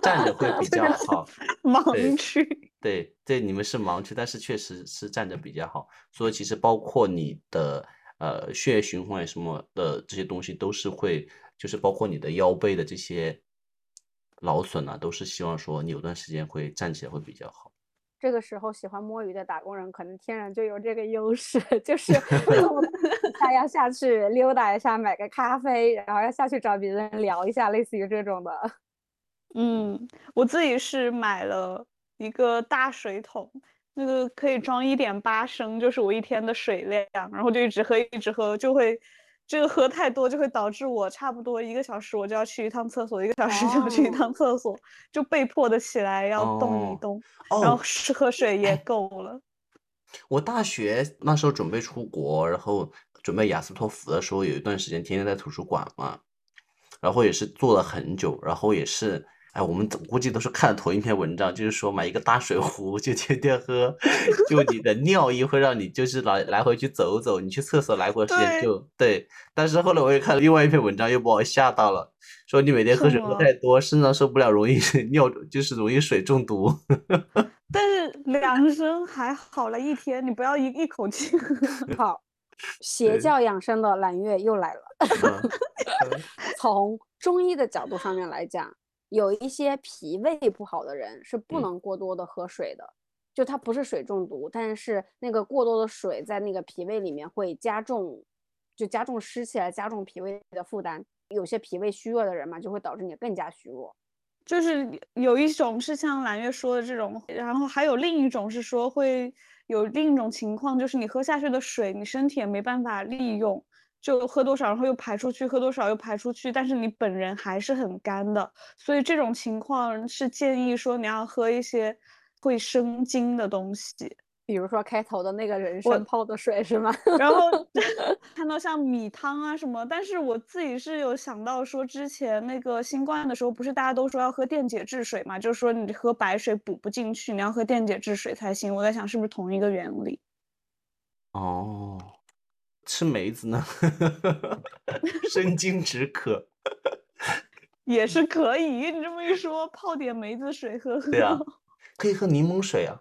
站着会 比较好。盲对区。对对，你们是盲区，但是确实是站着比较好。所以其实包括你的呃血液循环什么的这些东西都是会，就是包括你的腰背的这些劳损啊，都是希望说你有段时间会站起来会比较好。这个时候喜欢摸鱼的打工人可能天然就有这个优势，就是 他要下去溜达一下，买个咖啡，然后要下去找别人聊一下，类似于这种的。嗯，我自己是买了一个大水桶，那个可以装一点八升，就是我一天的水量，然后就一直喝，一直喝，就会这个喝太多就会导致我差不多一个小时我就要去一趟厕所，一个小时就要去一哦趟厕所，就被迫的起来要动一哦动，然后哦，是喝水也够了。我大学那时候准备出国，然后准备雅思托福的时候，有一段时间天天在图书馆嘛，然后也是坐了很久，然后也是，哎，我们估计都是看了同一篇文章，就是说买一个大水壶就天天喝，就你的尿意会让你就是来来回去走走，你去厕所来回时间就对。但是后来我也看了另外一篇文章，又把我吓到了，说你每天喝水喝太多，肾脏受不了，容易尿就是容易水中毒。但是两升还好了，一天你不要一一口气喝。好，邪教养生的揽月又来了。嗯从中医的角度上面来讲，有一些脾胃不好的人是不嗯能过多的喝水的，就他不是水中毒，但是那个过多的水在那个脾胃里面会加重，就加重湿气来加重脾胃的负担。有些脾胃虚弱的人嘛，就会导致你更加虚弱。就是有一种是像蓝月说的这种，然后还有另一种是说会有另一种情况，就是你喝下去的水，你身体也没办法利用，就喝多少然后又排出去，喝多少又排出去，但是你本人还是很干的，所以这种情况是建议说你要喝一些会生津的东西。比如说开头的那个人参泡的水是吗？然后 看到像米汤啊什么，但是我自己是有想到说，之前那个新冠的时候，不是大家都说要喝电解质水嘛，就是说你喝白水补不进去，你要喝电解质水才行。我在想是不是同一个原理？哦，吃梅子呢，生津止渴。也是可以，你这么一说，泡点梅子水喝喝。对啊，可以喝柠檬水啊，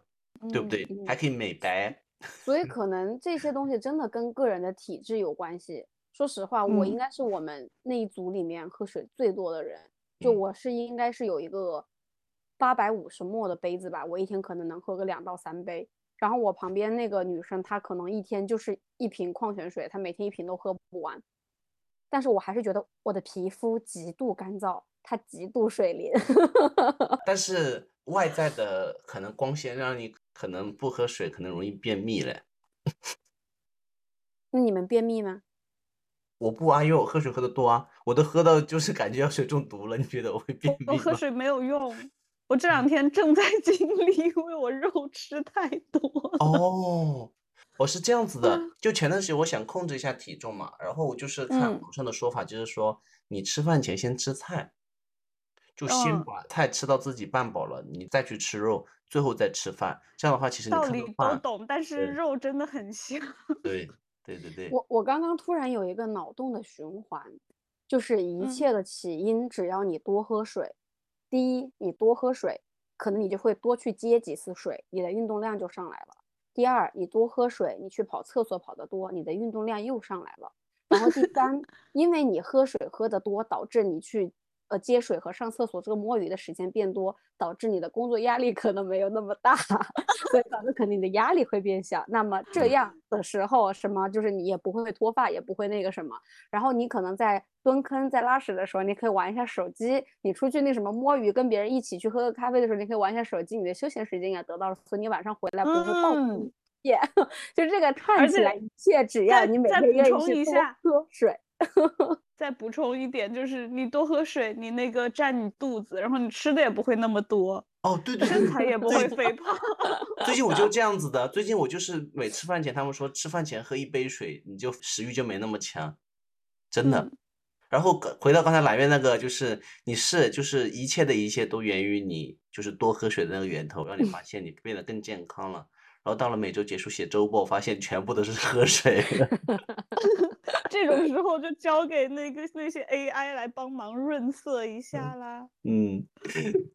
对不嗯对？还可以美白。所以可能这些东西真的跟个人的体质有关系。说实话，我应嗯该是我们那一组里面喝水最多的人，就嗯我是应该是有一个八百五十沫的杯子吧，我一天可能能喝个两到三杯。然后我旁边那个女生，她可能一天就是一瓶矿泉水，她每天一瓶都喝不完。但是我还是觉得我的皮肤极度干燥，它极度水灵。但是外在的可能光线让你可能不喝水，可能容易便秘嘞。那你们便秘吗？我不啊，因为我喝水喝的多啊，我都喝到就是感觉要水中毒了。你觉得我会便秘吗？我喝水没有用，我这两天正在 经历，因为我肉吃太多了。哦，我是这样子的，就前段时间我想控制一下体重嘛，然后我就是看嗯网上的说法，就是说你吃饭前先吃菜，就先嗯把菜吃到自己半饱了，你再去吃肉，最后再吃饭。这样的话，其实你道理都懂，但是肉真的很香。对对对对，我我刚刚突然有一个脑洞的循环，就是一嗯切的起因，只要你多喝水。第一，你多喝水，可能你就会多去接几次水，你的运动量就上来了。第二，你多喝水，你去跑厕所跑得多，你的运动量又上来了。然后第三，因为你喝水喝得多，导致你去呃接水和上厕所这个摸鱼的时间变多，导致你的工作压力可能没有那么大，所以导致可能你的压力会变小。那么这嗯样的时候，什么就是你也不会脱发，也不会那个什么。然后你可能在蹲坑、在拉屎的时候，你可以玩一下手机；你出去那什么摸鱼，跟别人一起去喝个咖啡的时候，你可以玩一下手机，你的休闲时间也得到了，所以你晚上回来不会暴嗯哭。也 就这个看起来一切，只要你每天愿意去多喝水，再补充一点，就是你多喝水，你那个占你肚子，然后你吃的也不会那么多，哦，对对对身材也不会肥胖。最近我就这样子的，最近我就是每吃饭前，他们说吃饭前喝一杯水，你就食欲就没那么强，真的。嗯然后回到刚才蓝月那个，就是你是就是一切的一切都源于你就是多喝水的那个源头，让你发现你变得更健康了。然后到了每周结束写周报，发现全部都是喝水。这种时候就交给那个那些 AI 来帮忙润色一下啦。嗯，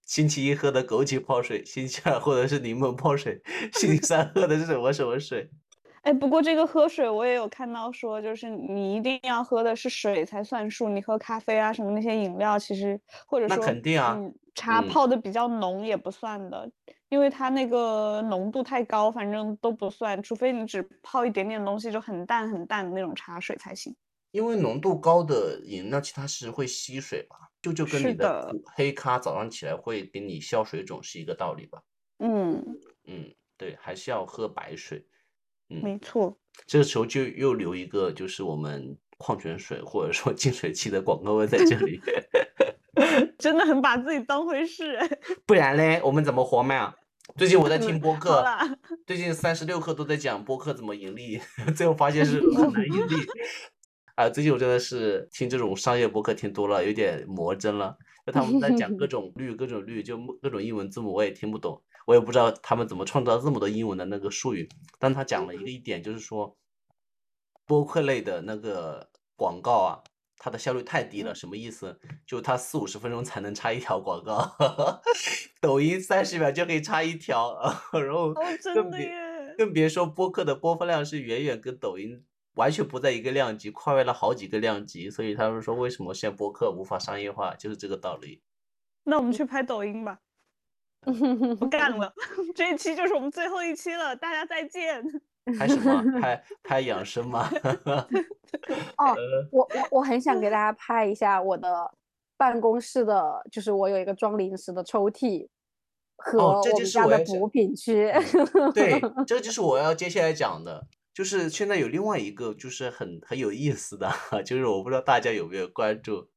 星期一喝的枸杞泡水，星期二喝的是柠檬泡水，星期三喝的是什么什么水？哎，不过这个喝水我也有看到说，就是你一定要喝的是水才算数。你喝咖啡啊什么那些饮料，其实或者说那肯定啊嗯，茶嗯泡的比较浓也不算的，因为它那个浓度太高，反正都不算，除非你只泡一点点东西，就很淡很淡的那种茶水才行。因为浓度高的饮料，其实它是会吸水吧，就就跟你的黑咖早上起来会给你消水肿是一个道理吧。嗯，嗯，对，还是要喝白水。嗯，没错。这个时候就又留一个就是我们矿泉水或者说净水器的广告位在这里，真的很把自己当回事哎。不然嘞，我们怎么活嘛？最近我在 听播客，最近三十六课都在讲播客怎么盈利，最后发现是很难盈利。啊，最近我真的是听这种商业播客听多了，有点魔怔了。就他们在讲各种率，各种率，就各种英文字母，我也听不懂，我也不知道他们怎么创造这么多英文的那个术语。但他讲了一个一点，就是说，播客类的那个广告啊，它的效率太低了。什么意思？就它四五十分钟才能插一条广告，抖音三十秒就可以插一条，然后哦，真更别。更别说播客的播放量是远远跟抖音完全不在一个量级，跨越了好几个量级。所以他们说为什么现在播客无法商业化，就是这个道理。那我们去拍抖音吧，不干了。这一期就是我们最后一期了，大家再见。拍什么？拍 拍养生吗？哦，我我我很想给大家拍一下我的办公室的，就是我有一个装零食的抽屉和哦这就我们家的补品区。对，这就是我要接下来讲的。就是现在有另外一个，就是很很有意思的，就是我不知道大家有没有关注，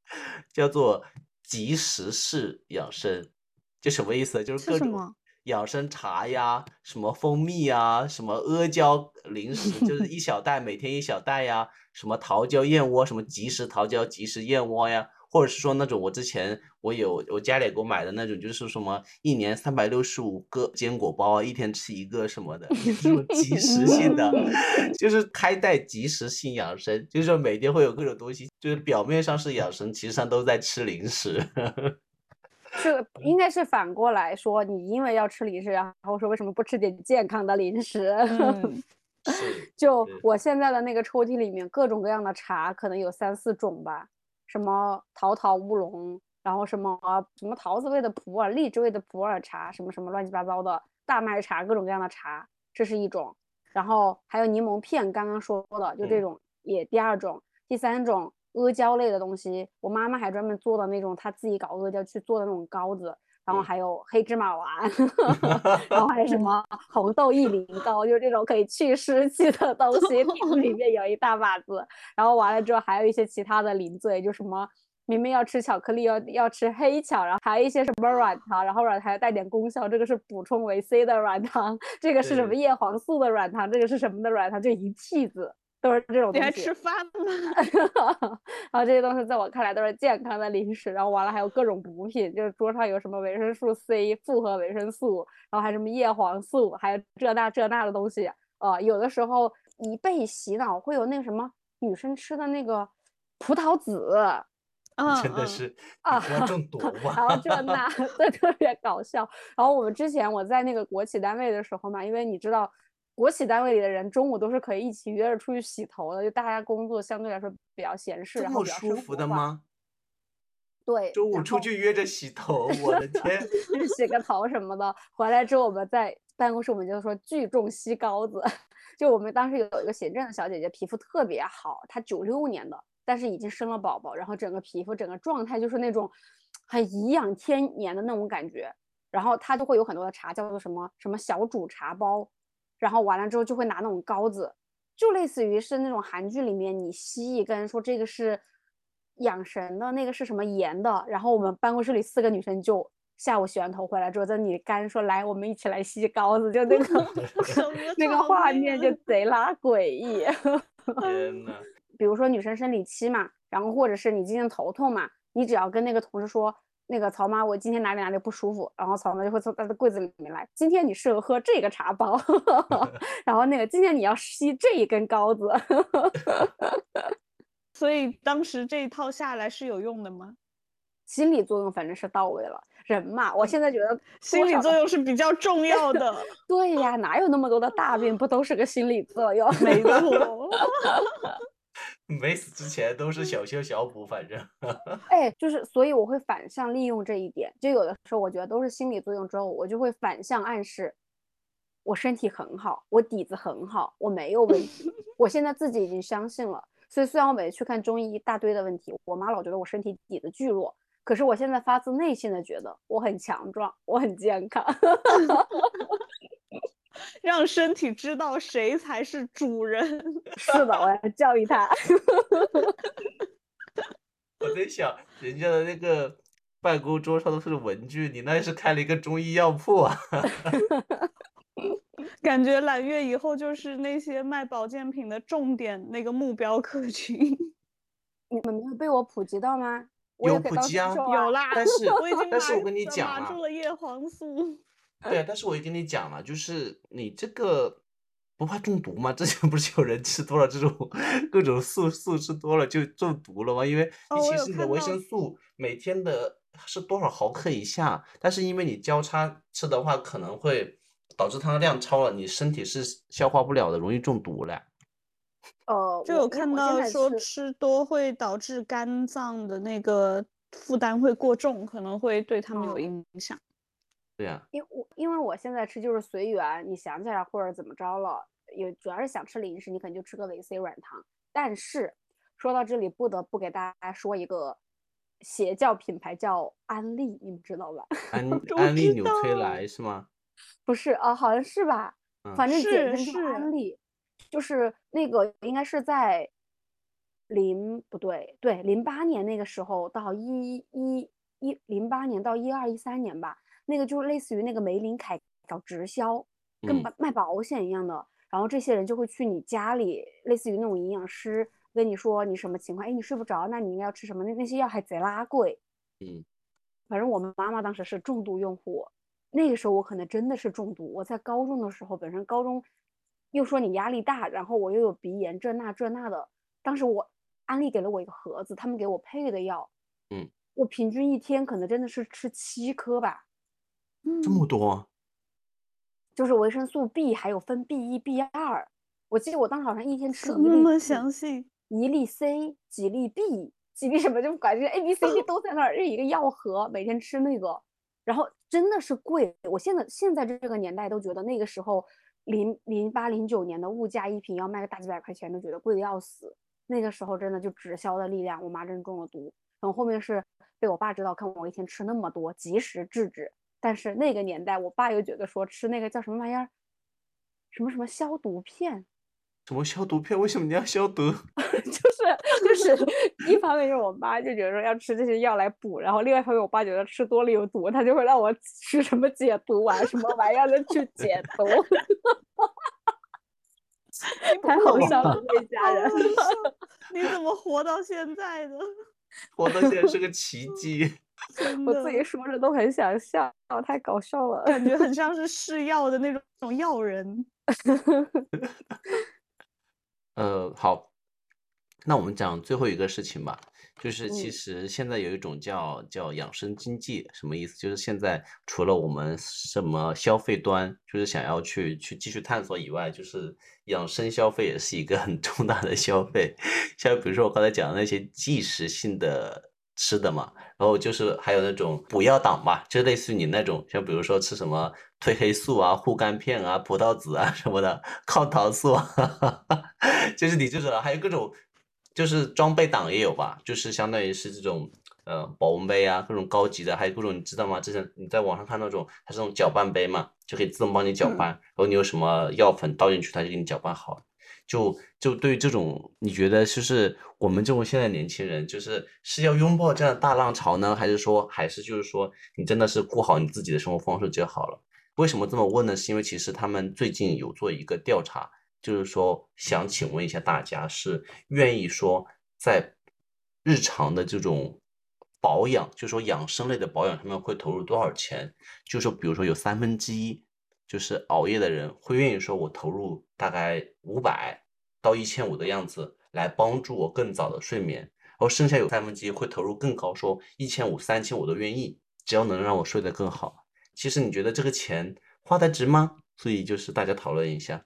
叫做即食式养生。就什么意思？就是各种养生茶呀，什么蜂蜜呀，什么阿胶零食，就是 一小袋，每天一小袋呀，什么桃胶燕窝，什么即食桃胶、即食燕窝呀，或者是说那种我之前我有我家里给我买的那种，就是什么一年三百六十五个坚果包啊，一天吃一个什么的，这种即食性的，就是开袋即食性养生，就是说每天会有各种东西，就是表面上是养生，其实上都在吃零食。是应该是反过来说，你因为要吃零食，然后说为什么不吃点健康的零食？就我现在的那个抽屉里面，各种各样的茶可能有三四种吧，什么桃桃乌龙，然后什么什么桃子味的普洱、荔枝味的普洱茶，什么什么乱七八糟的大麦茶，各种各样的茶，这是一种。然后还有柠檬片，刚刚说的就这嗯种也第二种，第三种阿胶类的东西，我妈妈还专门做的那种，她自己搞阿胶去做的那种膏子。然后嗯还有黑芝麻丸，然后还有什么红豆薏米糕，就是这种可以去湿气的东西，里面有一大把子。然后完了之后还有一些其他的零嘴，就什么明明要吃巧克力，要要吃黑巧，然后还有一些什么软糖，然后软糖带点功效，这个是补充维 C 的软糖，这个是什么叶黄素的软糖，这个是什么的软糖，就一屉子都是这种东西你还。吃饭吗？然后这些东西在我看来都是健康的零食，然后完了还有各种补品，就是桌上有什么维生素 C、复合维生素，然后还有什么叶黄素，还有这那这那的东西。呃，有的时候一被洗脑会有那个什么女生吃的那个葡萄籽，真的是啊要中毒然后。这那对特别搞笑。然后我们之前我在那个国企单位的时候嘛，因为你知道。国企单位里的人中午都是可以一起约着出去洗头的，就大家工作相对来说比较闲适，这然后比较么舒服？的吗？对，中午出去约着洗头，我的 天！就是洗个头什么的。回来之后，我们在办公室，我们就说聚众吸膏子。就我们当时有一个行政的小姐姐，皮肤特别好，她九六年的，但是已经生了宝宝，然后整个皮肤整个状态就是那种很颐养天年的那种感觉。然后她就会有很多的茶，叫做什么什么小煮茶包，然后完了之后就会拿那种膏子，就类似于是那种韩剧里面你吸一根，说这个是养神的，那个是什么盐的，然后我们办公室里四个女生就下午洗完头回来之后，在那里干说来，我们一起来吸膏子，就那个 那个画面就贼拉诡异。天呐，比如说女生生理期嘛，然后或者是你今天头痛嘛，你只要跟那个同事说，那个曹妈，我今天哪里哪里不舒服，然后曹妈就会从她的柜子里面来，今天你适合喝这个茶包，然后那个今天你要吸这一根膏子，所以当时这一套下来是有用的吗？心理作用反正是到位了。人嘛，我现在觉得心理作用是比较重要的。对呀，哪有那么多的大病不都是个心理作用？没错。没死之前都是小修小补，反正。哎，就是所以我会反向利用这一点，就有的时候我觉得都是心理作用之后，我就会反向暗示，我身体很好，我底子很好，我没有问题。我现在自己已经相信了，所以虽然我每次去看中医一大堆的问题，我妈老觉得我身体底子巨弱。可是我现在发自内心的觉得我很强壮，我很健康，让身体知道谁才是主人。是的，我要教育他。我在想，人家的那个办公桌上都是文具，你那是开了一个中医药铺啊？感觉揽月以后就是那些卖保健品的重点那个目标客群。你们没有被我普及到吗？有普及啊，有啦，但是我已经但是我跟你讲了，了叶黄素。对，但是我也跟你讲了，就是你这个不怕中毒吗？之前不是有人吃多了这种各种素素吃多了就中毒了吗？因为你其实你的维生素每天的是多少毫克以下，但是因为你交叉吃的话，可能会导致它的量超了，你身体是消化不了的，容易中毒了。哦，就有看到说吃多会导致肝脏的那个负担会过重，可能会对他们有影响。对呀，因我因为我现在吃就是随缘，你想起来或者怎么着了，也主要是想吃零食，你可能就吃个维 C 软糖。但是说到这里，不得不给大家说一个邪教品牌叫安利，你们知道吧？安安利纽崔莱是吗？不是啊，好像是吧？反正简称是安利。就是那个应该是在零不对对零八年那个时候到一一一零八年到一二一三年吧，那个就是类似于那个玫琳凯搞直销，跟卖保险一样的。然后这些人就会去你家里，类似于那种营养师跟你说你什么情况，哎，你睡不着，那你应该要吃什么？那那些药还贼拉贵。嗯，反正我们妈妈当时是重度用户，那个时候我可能真的是重度。我在高中的时候，本身高中。又说你压力大，然后我又有鼻炎，这那这那的。当时我安利给了我一个盒子，他们给我配的药，嗯，我平均一天可能真的是吃七颗吧，这么多，就是维生素 B 还有分 B 一、B 二。我记得我当时好像一天吃一粒，那么详细，一粒 C 几粒 B 几粒什么，就感觉 A B C D 都在那儿，这一个药盒，每天吃那个，然后真的是贵。我现在现在这个年代都觉得那个时候。零零八零九年的物价，一瓶要卖个大几百块钱，都觉得贵的要死。那个时候真的就直销的力量，我妈真中了毒。然后后面是被我爸知道，看我一天吃那么多，及时制止。但是那个年代，我爸又觉得说吃那个叫什么玩意儿，什么什么消毒片。什么消毒片？为什么你要消毒？就 是就是，一方面就是我妈就觉得说要吃这些药来补，然后另外一方面我爸觉得吃多了有毒，他就会让我吃什么解毒丸什么玩意儿的去解毒。太好笑了，这家人，你怎么活到现在的？活到现在是个奇 迹。我自己说着都很想笑，太搞笑了，感觉很像 是试药的那种药人。呃，好，那我们讲最后一个事情吧，就是其实现在有一种叫叫养生经济，什么意思？就是现在除了我们什么消费端，就是想要去去继续探索以外，就是养生消费也是一个很 重大的消费。像比如说我刚才讲的那些即时性的吃的嘛，然后就是还有那种补药党嘛，就类似于你那种，像比如说吃什么。褪黑素啊，护肝片啊，葡萄籽啊什么的，抗糖素啊，就是你这种，还有各种，就是装备党也有吧，就是相当于是这种，呃，保温杯啊，各种高级的，还有各种你知道吗？之前你在网上看那种，它是那种搅拌杯嘛，就可以自动帮你搅拌，然后你有什么药粉倒进去，它就给你搅拌好。就就对于这种，你觉得就是我们这种现在年轻人，就是是要拥抱这样的大浪潮呢，还是说，还是就是说，你真的是过好你自己的生活方式就好了？为什么这么问呢？是因为其实他们最近有做一个调查，就是说想请问一下大家，是愿意说在日常的这种保养，就说养生类的保养，他们会投入多少钱？就说比如说有三分之一就是熬夜的人会愿意说，我投入大概五百到一千五的样子来帮助我更早的睡眠，然后剩下有三分之一会投入更高，说一千五、三千我都愿意，只要能让我睡得更好。其实你觉得这个钱花的值吗？所以就是大家讨论一下。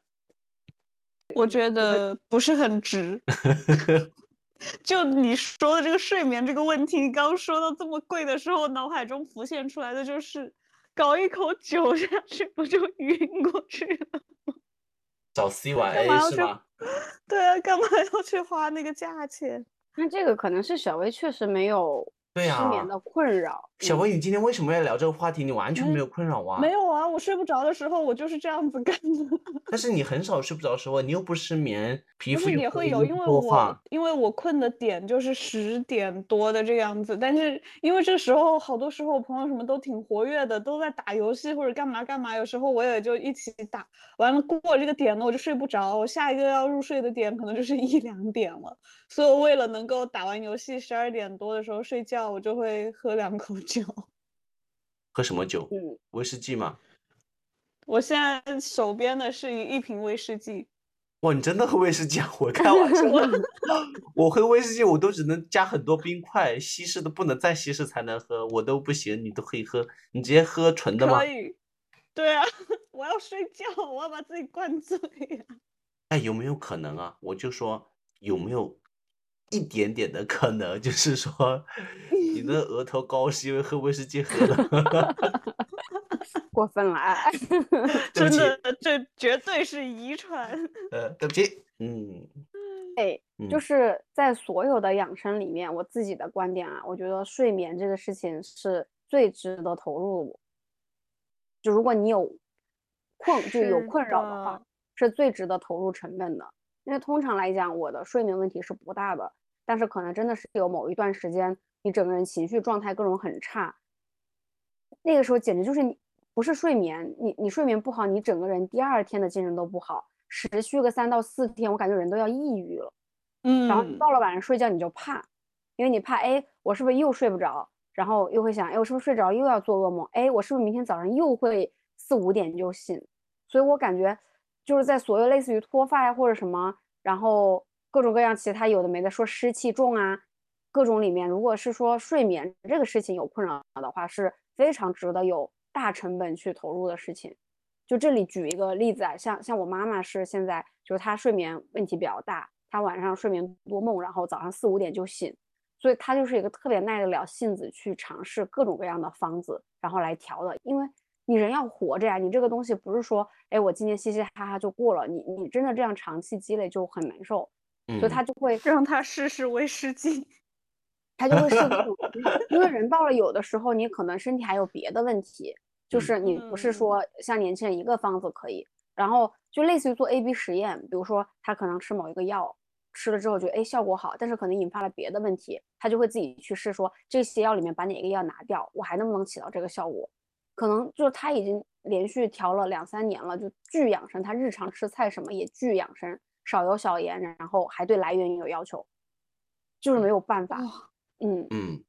我觉得 不是很值。就你说的这个睡眠这个问题，刚说到这么贵的时候，脑海中浮现出来的就是搞一口酒下去，不就晕过去了吗？找 C 晚干嘛 A 要去是吗？？对啊，干嘛要去花那个价钱？那这个可能是小薇确实没有对呀失眠啊的困扰。嗯小薇，你今天为什么要聊这个话题？你完全没有困扰啊？没有啊，我睡不着的时候，我就是这样子干的。但是你很少睡不着的时候，你又不失眠，皮肤也会有，因为我因为我困的点就是十点多的这样子，但是因为这时候好多时候我朋友什么都挺活跃的，都在打游戏或者干嘛干嘛，有时候我也就一起打，完了过了这个点了我就睡不着，我下一个要入睡的点可能就是一两点了，所以我为了能够打完游戏十二点多的时候睡觉，我就会喝两口酒。喝什么酒？嗯，威士忌吗？我现在手边的是一一瓶威士忌，哇，你真的喝威士忌啊？我开玩笑的，我喝威士忌我都只能加很多冰块，稀释的不能再稀释才能喝，我都不行，你都可以喝，你直接喝纯的吗可？以。对啊，我要睡觉，我要把自己灌醉呀、哎，有没有可能啊？我就说有没有一点点的可能，就是说你的额头高是因为喝威士忌喝的？过分了哎。对 不起，真的，这绝对是遗传。呃，对不起，嗯哎，就嗯是在所有的养生里面，我自己的观点啊，我觉得睡眠这个事情是最值得投入。就如果你有困，就有困扰的话的，是最值得投入成本的。因为通常来讲，我的睡眠问题是不大的，但是可能真的是有某一段时间，你整个人情绪状态各种很差，那个时候简直就是你不是睡眠，你你睡眠不好，你整个人第二天的精神都不好，持续个三到四天，我感觉人都要抑郁了。嗯然后到了晚上睡觉你就怕，因为你怕，哎，我是不是又睡不着？然后又会想，哎，我是不是睡着又要做噩梦？哎，我是不是明天早上又会四五点就醒？所以我感觉就是在所有类似于脱发呀或者什么，然后各种各样其他有的没的，说湿气重啊，各种里面，如果是说睡眠这个事情有困扰的话，是非常值得有大成本去投入的事情。就这里举一个例子啊，像像我妈妈是现在就是她睡眠问题比较大，她晚上睡眠多梦，然后早上四五点就醒，所以她就是一个特别耐得了性子去尝试各种各样的方子，然后来调的。因为你人要活着呀，你这个东西不是说，哎，我今天嘻嘻哈哈就过了，你你真的这样长期积累就很难受，所以他就会让他试试威士忌。他就会试 因为人到了有的时候，你可能身体还有别的问题，就嗯是你不是嗯说像年轻人一个方子可以，然后就类似于做 A B 实验，比如说他可能吃某一个药，吃了之后觉得哎效果好，但是可能引发了别的问题，他就会自己去试说这些药里面把哪个药拿掉，我还能不能起到这个效果？可能就是他已经连续调了两三年了，就巨养生，他日常吃菜什么也巨养生，少油少盐，然后还对来源有要求，就是没有办法。嗯嗯，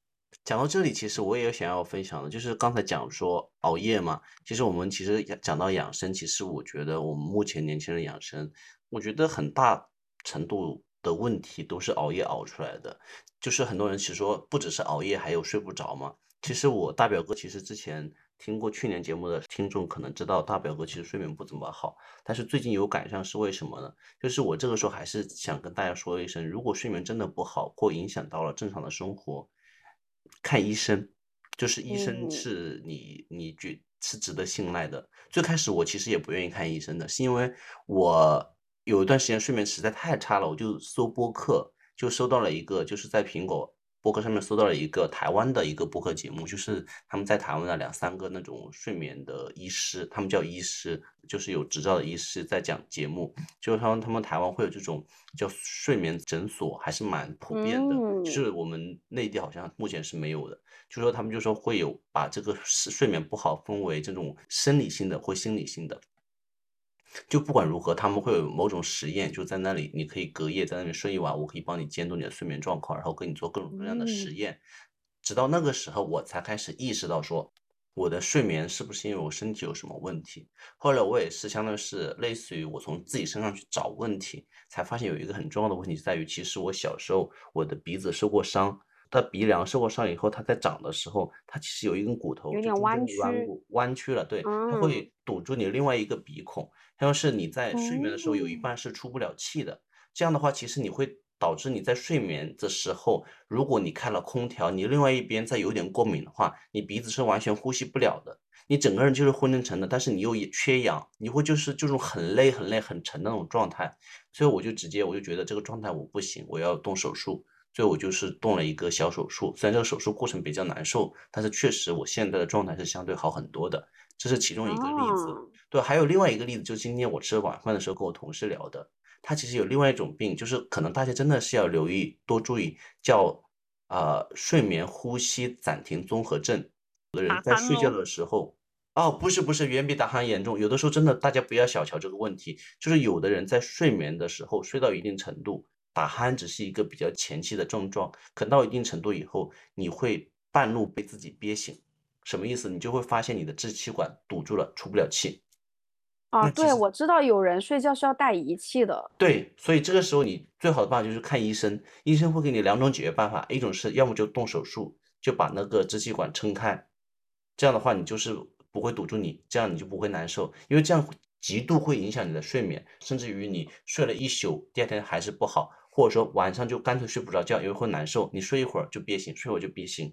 讲到这里，其实我也有想要分享的，就是刚才讲说熬夜嘛，其实我们其实讲讲到养生，其实我觉得我们目前年轻人养生，我觉得很大程度的问题都是熬夜熬出来的。就是很多人其实说不只是熬夜，还有睡不着嘛。其实我大表哥其实之前听过去年节目的听众可能知道，大表哥其实睡眠不怎么好，但是最近有改善是为什么呢？就是我这个时候还是想跟大家说一声，如果睡眠真的不好，或影响到了正常的生活，看医生，就是医生嗯是你你觉是值得信赖的。最开始我其实也不愿意看医生的，是因为我有一段时间睡眠实在太差了，我就搜播客，就搜到了一个，就是在苹果播客上面搜到了一个台湾的一个播客节目，就是他们在台湾的两三个那种睡眠的医师，他们叫医师，就是有执照的医师在讲节目，就是他们他们台湾会有这种叫睡眠诊所，还是蛮普遍的，嗯就是我们内地好像目前是没有的。就说他们就说会有把这个睡睡眠不好分为这种生理性的或心理性的。就不管如何，他们会有某种实验，就在那里，你可以隔夜在那里睡一晚，我可以帮你监督你的睡眠状况，然后跟你做各种各样的实嗯验。直到那个时候，我才开始意识到说，我的睡眠是不是因为我身体有什么问题？后来我也是相当于是类似于我从自己身上去找问题，才发现有一个很重要的问题在于，其实我小时候我的鼻子受过伤，它鼻梁受过伤以后，它在长的时候，它其实有一根骨头有点就弯弯曲了，对，它嗯会堵住你另外一个鼻孔，要是你在睡眠的时候有一哦半是出不了气的，这样的话，其实你会导致你在睡眠的时候，如果你开了空调，你另外一边再有点过敏的话，你鼻子是完全呼吸不了的，你整个人就是昏沉沉的，但是你又缺氧，你会就是这种很累很累很沉的那种状态，所以我就直接我就觉得这个状态我不行，我要动手术。所以我就是动了一个小手术，虽然这个手术过程比较难受，但是确实我现在的状态是相对好很多的，这是其中一个例子。哦对，还有另外一个例子，就是今天我吃晚饭的时候跟我同事聊的，他其实有另外一种病，就是可能大家真的是要留意多注意，叫呃睡眠呼吸暂停综合症。有的人在睡觉的时候，哦，不是不是，远比打鼾严重。有的时候真的大家不要小瞧这个问题，就是有的人在睡眠的时候睡到一定程度，打鼾只是一个比较前期的症状，可到一定程度以后，你会半路被自己憋醒。什么意思？你就会发现你的支气管堵住了，出不了气。啊，对，我知道有人睡觉是要带仪器的，对，所以这个时候你最好的办法就是看医生，医生会给你两种解决办法，一种是要么就动手术，就把那个支气管撑开，这样的话你就是不会堵住你，这样你就不会难受，因为这样极度会影响你的睡眠，甚至于你睡了一宿，第二天还是不好，或者说晚上就干脆睡不着觉，因为会难受，你睡一会儿就憋醒，睡会儿就憋醒。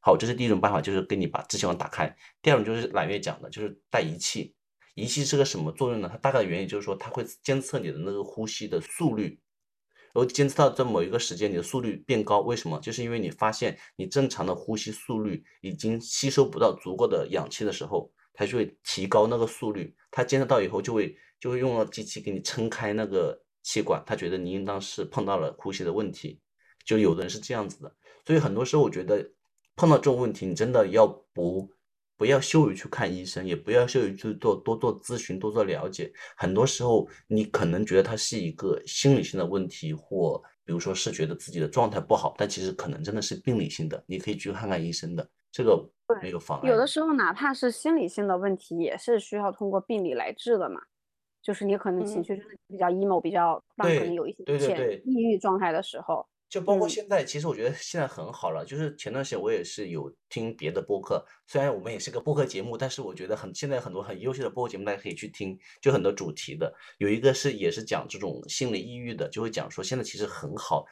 好，这是第一种办法，就是给你把支气管打开。第二种就是揽月讲的，就是带仪器。仪器是个什么作用呢？它大概的原理就是说，它会监测你的那个呼吸的速率，然后监测到在某一个时间你的速率变高，为什么？就是因为你发现你正常的呼吸速率已经吸收不到足够的氧气的时候，它就会提高那个速率。它监测到以后，就会就会用了机器给你撑开那个气管，他觉得你应当是碰到了呼吸的问题。就有的人是这样子的，所以很多时候我觉得碰到这种问题，你真的要不不要羞于去看医生，也不要羞于去做多做咨询，多做了解。很多时候你可能觉得它是一个心理性的问题，或比如说是觉得自己的状态不好，但其实可能真的是病理性的，你可以去看看医生的，这个没有妨碍。有的时候哪怕是心理性的问题，也是需要通过病理来治的嘛。就是你可能情嗯绪真的比较 emo，比较让可对能有一些对对浅对抑郁状态的时候，就包括嗯现在，其实我觉得现在很好了。就是前段时间我也是有听别的播客，虽然我们也是个播客节目，但是我觉得很现在很多很优秀的播客节目大家可以去听，就很多主题的。有一个是也是讲这种心理抑郁的，就会讲说现在其实很好。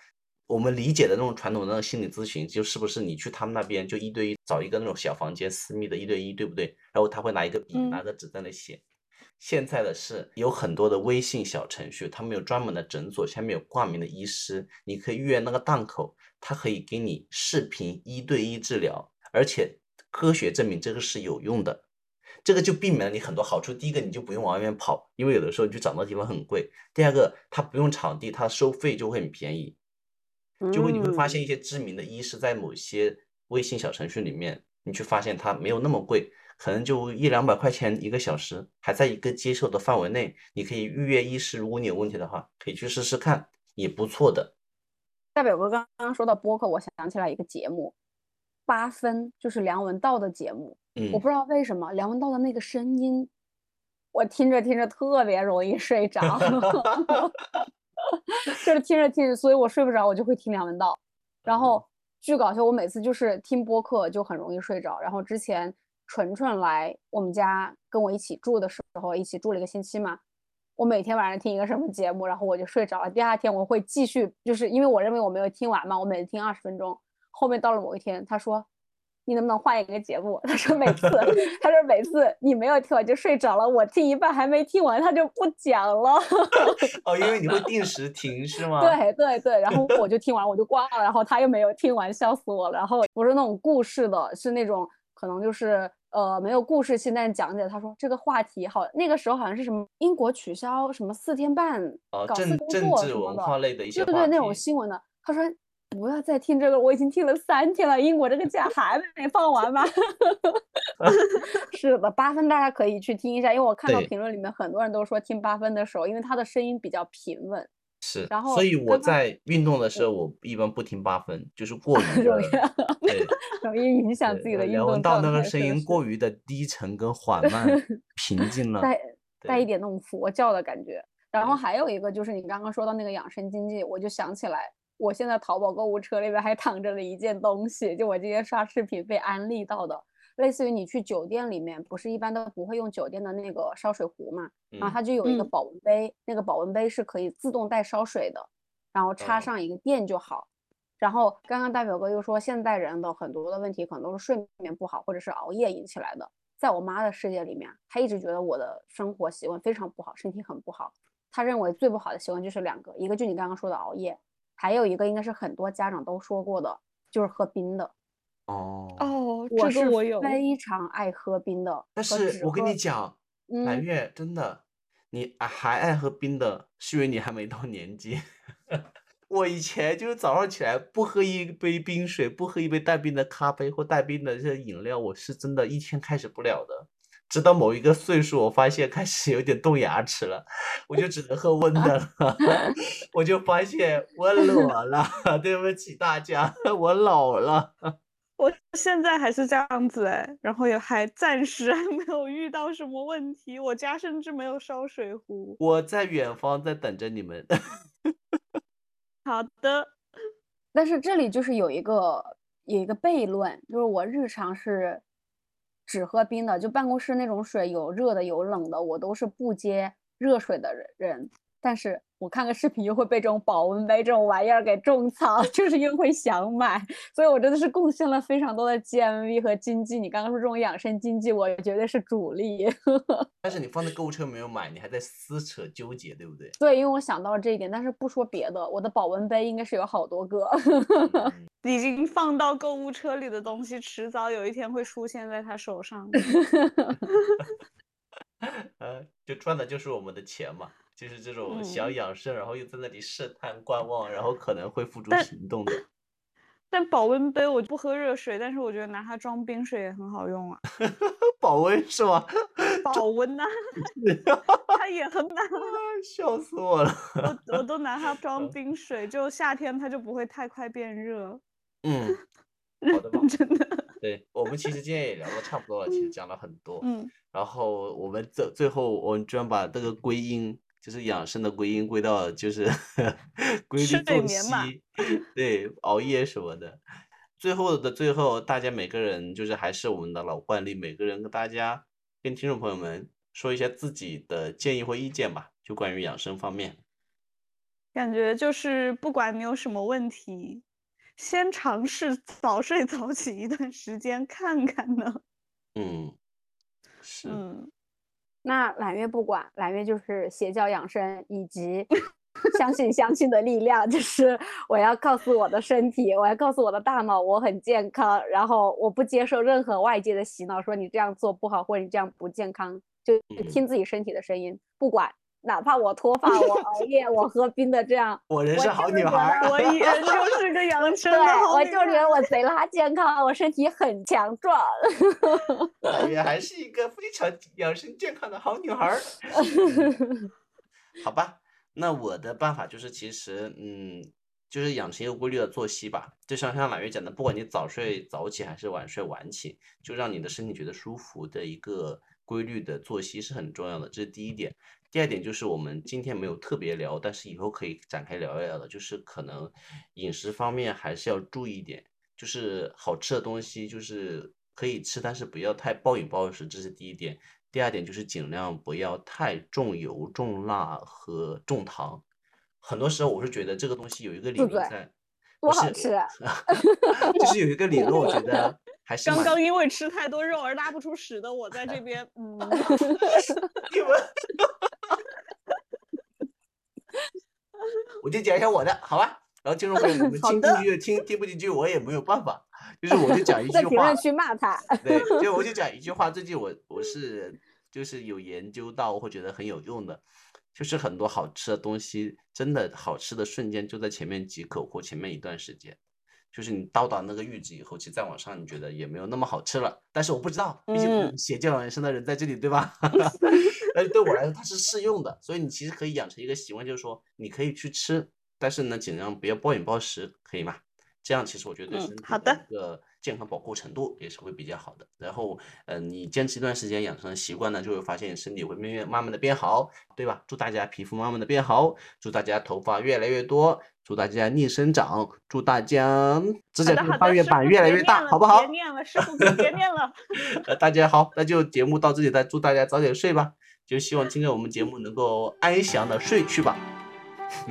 我们理解的那种传统的那个心理咨询，就是不是你去他们那边就一对一找一个那种小房间私密的一对一，对不对？然后他会拿一个笔、嗯拿个纸在那写。现在的是有很多的微信小程序，他们有专门的诊所，下面有挂名的医师，你可以预约那个档口，他可以给你视频一对一治疗，而且科学证明这个是有用的。这个就避免了你很多好处。第一个，你就不用往外面跑，因为有的时候你去找那地方很贵；第二个，他不用场地，他收费就会很便宜。就会你会发嗯现一些知名的医师在某些微信小程序里面，你去发现它没有那么贵，可能就一两百块钱一个小时，还在一个接受的范围内，你可以预约医师。如果你有问题的话，可以去试试看，也不错的。大表哥刚刚说到播客，我想起来一个节目，八分就是梁文道的节目。嗯我不知道为什么梁文道的那个声音，我听着听着特别容易睡着，就是听着听着，所以我睡不着，我就会听梁文道。然后巨搞笑，我每次就是听播客就很容易睡着。然后之前纯纯来我们家跟我一起住的时候，一起住了一个星期嘛，我每天晚上听一个什么节目，然后我就睡着了。第二天我会继续，就是因为我认为我没有听完嘛，我每次听二十分钟。后面到了某一天，他说：“你能不能换一个节目？” 他说每次，他说每次你没有听完就睡着了，我听一半还没听完，他就不讲了。哦，因为你会定时停是吗？对对对，然后我就听完我就挂了，然后他又没有听完，笑死我了。然后不是那种故事的，是那种可能就是呃没有故事性，但是讲解。他说这个话题好，那个时候好像是什么英国取消什么四天半哦，搞四政工政治文化类的一些对对对，那种新闻的。他说不要再听这个，我已经听了三天了，英国这个假还没放完吗？是的，八分大家可以去听一下，因为我看到评论里面很多人都说听八分的时候，因为他的声音比较平稳。是，然后所以我在运动的时候，我一般不听八分，就是过于 的容易对。容易影响自己的运梁动状文道那个声音过于的低沉跟缓慢，平静了。带带一点那种佛教的感觉。然后还有一个就是你刚刚说到那个养生经济，我就想起来，我现在淘宝购物车里边还躺着了一件东西，就我今天刷视频被安利到的，类似于你去酒店里面，不是一般都不会用酒店的那个烧水壶嘛，然后嗯它就有一个嗯保温杯，那个保温杯是可以自动带烧水的，然后插哦上一个电就好。然后刚刚大表哥又说，现代人的很多的问题可能都是睡眠不好或者是熬夜引起来的。在我妈的世界里面，她一直觉得我的生活习惯非常不好，身体很不好。她认为最不好的习惯就是两个，一个就你刚刚说的熬夜，还有一个应该是很多家长都说过的，就是喝冰的。哦，哦，这个我有。非常爱喝冰的，但是我跟你讲，蓝嗯，月真的，你啊还爱喝冰的，是因为你还没到年纪。我以前就是早上起来不喝一杯冰水，不喝一杯带冰的咖啡或带冰的这些饮料，我是真的一天开始不了的。直到某一个岁数，我发现开始有点动牙齿了，我就只能喝温的了。我就发现我裸了，对不起大家，我老了。我现在还是这样子哎，然后也还暂时还没有遇到什么问题。我家甚至没有烧水壶。我在远方在等着你们。好的，但是这里就是有一个有一个悖论，就是我日常是只喝冰的，就办公室那种水有热的有冷的，我都是不接热水的人人。但是我看个视频又会被这种保温杯这种玩意儿给种草，就是又会想买，所以我真的是贡献了非常多的 GMV 和经济。你刚刚说这种养生经济，我绝对是主力。但是你放在购物车没有买，你还在撕扯纠结，对不对？对，因为我想到了这一点，但是不说别的，我的保温杯应该是有好多个。嗯 已经放到购物车里的东西，迟早有一天会出现在他手上。呃，就赚的就是我们的钱嘛，就是这种想嗯养生，然后又在那里试探观望，然后可能会付诸行动的。但保温杯我不喝热水，但是我觉得拿它装冰水也很好用啊，保温是吗？保温呐、它也很难。笑死我了。我我都拿它装冰水，就夏天它就不会太快变热。嗯，好的吧。真的，对我们其实今天也聊的差不多了，其实讲了很多。嗯，然后我们最最后，我们居然把这个归因，就是养生的归因归到就是 规律睡作息，对，熬夜什么的。最后的最后，大家每个人就是还是我们的老惯例，每个人跟大家跟听众朋友们说一下自己的建议或意见吧，就关于养生方面。感觉就是不管你有什么问题，先尝试早睡早起一段时间看看呢。嗯，是，嗯，那揽月不管，揽月就是邪教养生以及相信相信的力量，就是我要告诉我的身体，我要告诉我的大脑我很健康，然后我不接受任何外界的洗脑，说你这样做不好或者你这样不健康，就听自己身体的声音，不管哪怕我脱发，我熬夜，我喝冰的这样，我人是好女孩儿。我也 就是个养生 对的好女我就觉得我贼拉健康，我身体很强壮。感觉还是一个非常养生健康的好女孩儿。好吧，那我的办法就是，其实，嗯，就是养成一个规律的作息吧。就像像揽月讲的，不管你早睡早起还是晚睡晚起，就让你的身体觉得舒服的一个规律的作息是很重要的，这是第一点。第二点就是我们今天没有特别聊，但是以后可以展开聊一聊的，就是可能饮食方面还是要注意一点，就是好吃的东西就是可以吃，但是不要太暴饮暴食，这是第一点。第二点就是尽量不要太重油、重辣和重糖。很多时候我是觉得这个东西有一个理论在，不好吃啊！就是有一个理论，我觉得还是刚刚因为吃太多肉而拉不出屎的我，在这边，嗯，你们，我就讲一下我的，好吧？然后听众朋友，你们 听进去听，听不进去我也没有办法，就是我就讲一 句话在评论，区骂他。对，就我就讲一句话，最近我我是就是有研究到，会觉得很有用的，就是很多好吃的东西，真的好吃的瞬间就在前面几口或前面一段时间。就是你到达那个阈值以后，其实再往上，你觉得也没有那么好吃了。但是我不知道，毕竟嗯邪教人生的人在这里，对吧？但是对我来说，它是适用的，所以你其实可以养成一个习惯，就是说你可以去吃，但是呢，尽量不要暴饮暴食，可以吗？这样其实我觉得对嗯身体好的一个健康保护程度也是会比较好的。然后，呃，你坚持一段时间养成习惯呢，就会发现身体会慢慢慢慢的变好，对吧？祝大家皮肤慢慢的变好，祝大家头发越来越多，祝大家逆生长，祝大家指甲好的半月板越来越大，好不好别？念了，师傅别别念了。呃，大家好，那就节目到这里再，祝大家早点睡吧。就希望听着我们节目能够安详的睡去吧。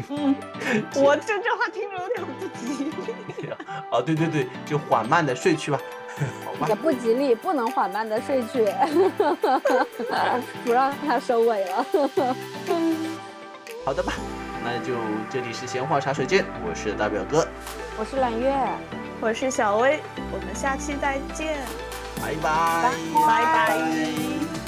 嗯，我这这话听着有点不吉利。啊，对对对，就缓慢的睡去吧，好吧也？不吉利，不能缓慢的睡去，不让它收尾了。好的吧，那就这里是闲话茶水间，我是大表哥，我是揽月。我是小薇，我们下期再见。拜拜，拜拜